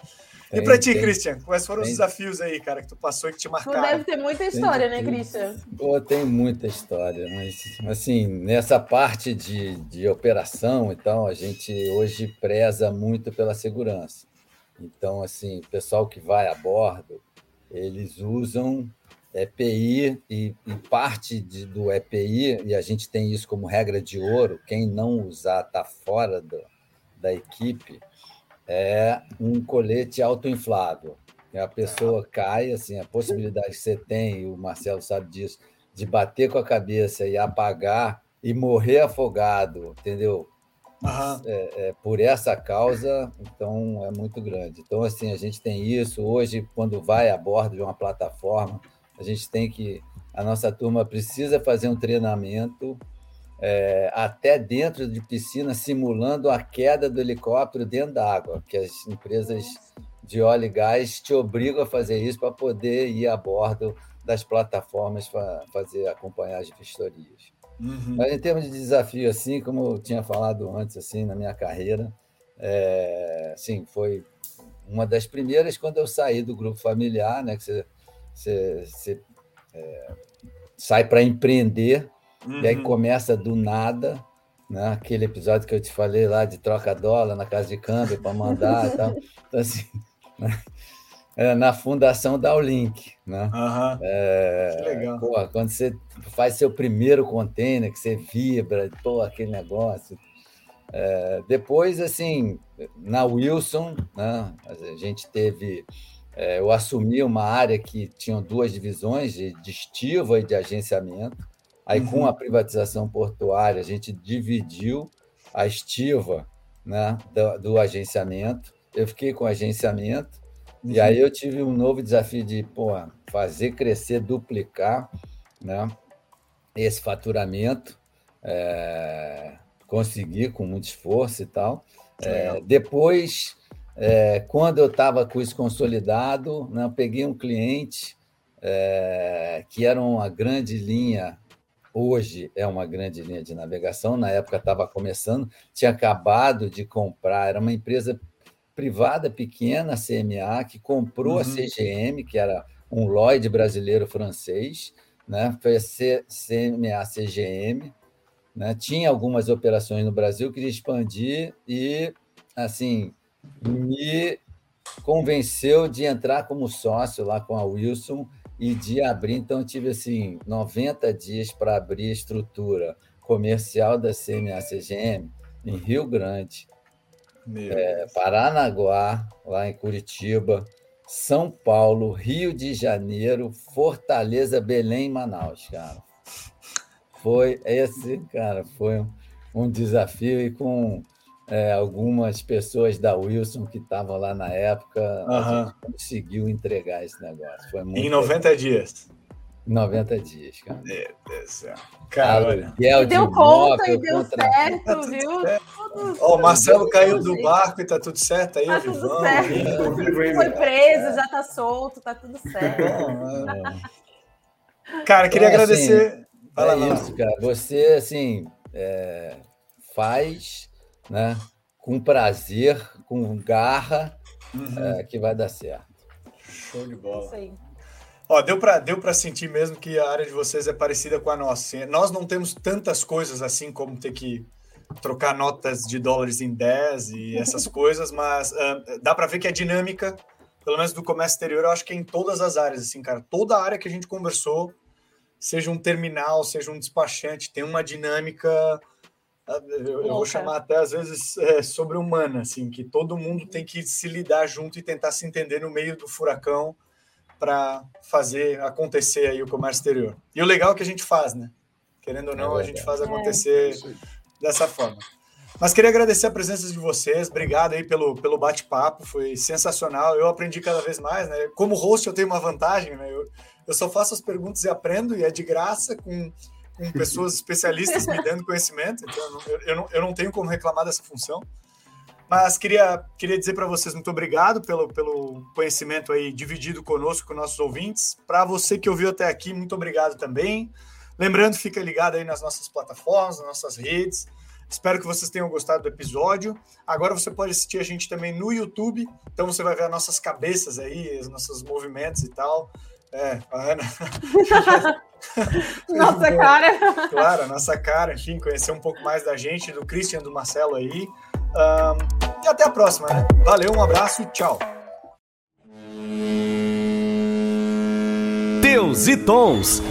Tem, e para ti, tem, Christian, quais foram tem. os desafios aí, cara, que tu passou e que te marcaram? Tu deve ter muita história, né, Christian? Pô, tem muita história, mas assim, nessa parte de, de operação e tal, a gente hoje preza muito pela segurança. Então, assim, o pessoal que vai a bordo, eles usam EPI e, e parte de, do EPI, e a gente tem isso como regra de ouro, quem não usar está fora do, da equipe, é um colete autoinflável. A pessoa cai, assim, a possibilidade que você tem, e o Marcelo sabe disso, de bater com a cabeça e apagar e morrer afogado, entendeu? Uhum. É, é, por essa causa, então é muito grande. Então, assim, a gente tem isso. Hoje, quando vai a bordo de uma plataforma, a gente tem que. A nossa turma precisa fazer um treinamento é, até dentro de piscina, simulando a queda do helicóptero dentro da água, que as empresas de óleo e gás te obrigam a fazer isso para poder ir a bordo das plataformas para fazer acompanhar as vistorias. Uhum. Mas em termos de desafio, assim, como eu tinha falado antes, assim, na minha carreira, é, assim, foi uma das primeiras quando eu saí do grupo familiar, né, que você, você, você é, sai para empreender Uhum. E aí uhum. começa do nada, né? aquele episódio que eu te falei lá de troca dólar na casa de câmbio para mandar e tal. *laughs* Então, assim, né? é, na fundação dá o link. Né? Uhum. É, que legal. Pô, quando você faz seu primeiro container, que você vibra, pô, aquele negócio. É, depois, assim, na Wilson, né, a gente teve. É, eu assumi uma área que tinha duas divisões, de, de estiva e de agenciamento. Aí, uhum. com a privatização portuária, a gente dividiu a estiva né, do, do agenciamento. Eu fiquei com o agenciamento, uhum. e aí eu tive um novo desafio de pô, fazer crescer, duplicar né, esse faturamento, é, conseguir com muito esforço e tal. É, depois, é, quando eu estava com isso consolidado, né, eu peguei um cliente é, que era uma grande linha hoje é uma grande linha de navegação. Na época estava começando, tinha acabado de comprar, era uma empresa privada pequena, a CMA, que comprou uhum. a CGM, que era um Lloyd brasileiro francês, né? foi a CMA CGM, né? tinha algumas operações no Brasil, queria expandir e, assim, me convenceu de entrar como sócio lá com a Wilson e de abrir. Então, eu tive assim 90 dias para abrir a estrutura comercial da CMA-CGM em Rio Grande, é, Paranaguá, lá em Curitiba, São Paulo, Rio de Janeiro, Fortaleza, Belém e Manaus, cara. Foi esse, cara, foi um, um desafio e com é, algumas pessoas da Wilson que estavam lá na época, uhum. a gente conseguiu entregar esse negócio. Foi muito em 90 legal. dias. 90 dias, cara. Meu Deus do céu. Cara, e deu conta e deu contra... certo, tá viu? Ó, o Marcelo caiu do barco e tá tudo certo aí, tá tudo certo. Foi preso, já tá solto, tá tudo certo. cara, queria então, agradecer. Assim, Fala é isso, cara. Você, assim, é, faz né, com prazer, com garra, uhum. é, que vai dar certo. Show de bola. Isso aí. Ó, deu para deu sentir mesmo que a área de vocês é parecida com a nossa. Nós não temos tantas coisas assim como ter que trocar notas de dólares em 10 e *laughs* essas coisas, mas uh, dá para ver que a dinâmica, pelo menos do comércio exterior, eu acho que é em todas as áreas, assim, cara. Toda área que a gente conversou, seja um terminal, seja um despachante, tem uma dinâmica, eu, eu vou chamar até às vezes é, sobre-humana, assim, que todo mundo tem que se lidar junto e tentar se entender no meio do furacão para fazer acontecer aí o comércio exterior. E o legal é que a gente faz, né? Querendo ou não, é a gente faz acontecer é. dessa forma. Mas queria agradecer a presença de vocês, obrigado aí pelo, pelo bate-papo, foi sensacional. Eu aprendi cada vez mais, né? Como host, eu tenho uma vantagem, né? Eu, eu só faço as perguntas e aprendo, e é de graça, com, com pessoas especialistas me dando conhecimento, então eu não, eu, não, eu não tenho como reclamar dessa função. Mas queria, queria dizer para vocês muito obrigado pelo, pelo conhecimento aí dividido conosco, com nossos ouvintes. Para você que ouviu até aqui, muito obrigado também. Lembrando, fica ligado aí nas nossas plataformas, nas nossas redes. Espero que vocês tenham gostado do episódio. Agora você pode assistir a gente também no YouTube. Então você vai ver as nossas cabeças aí, os nossos movimentos e tal. É, a Ana. *laughs* nossa cara. Claro, nossa cara, enfim, conhecer um pouco mais da gente, do Christian, do Marcelo aí. Um, e até a próxima, né? Valeu, um abraço, tchau. Deus e Tons.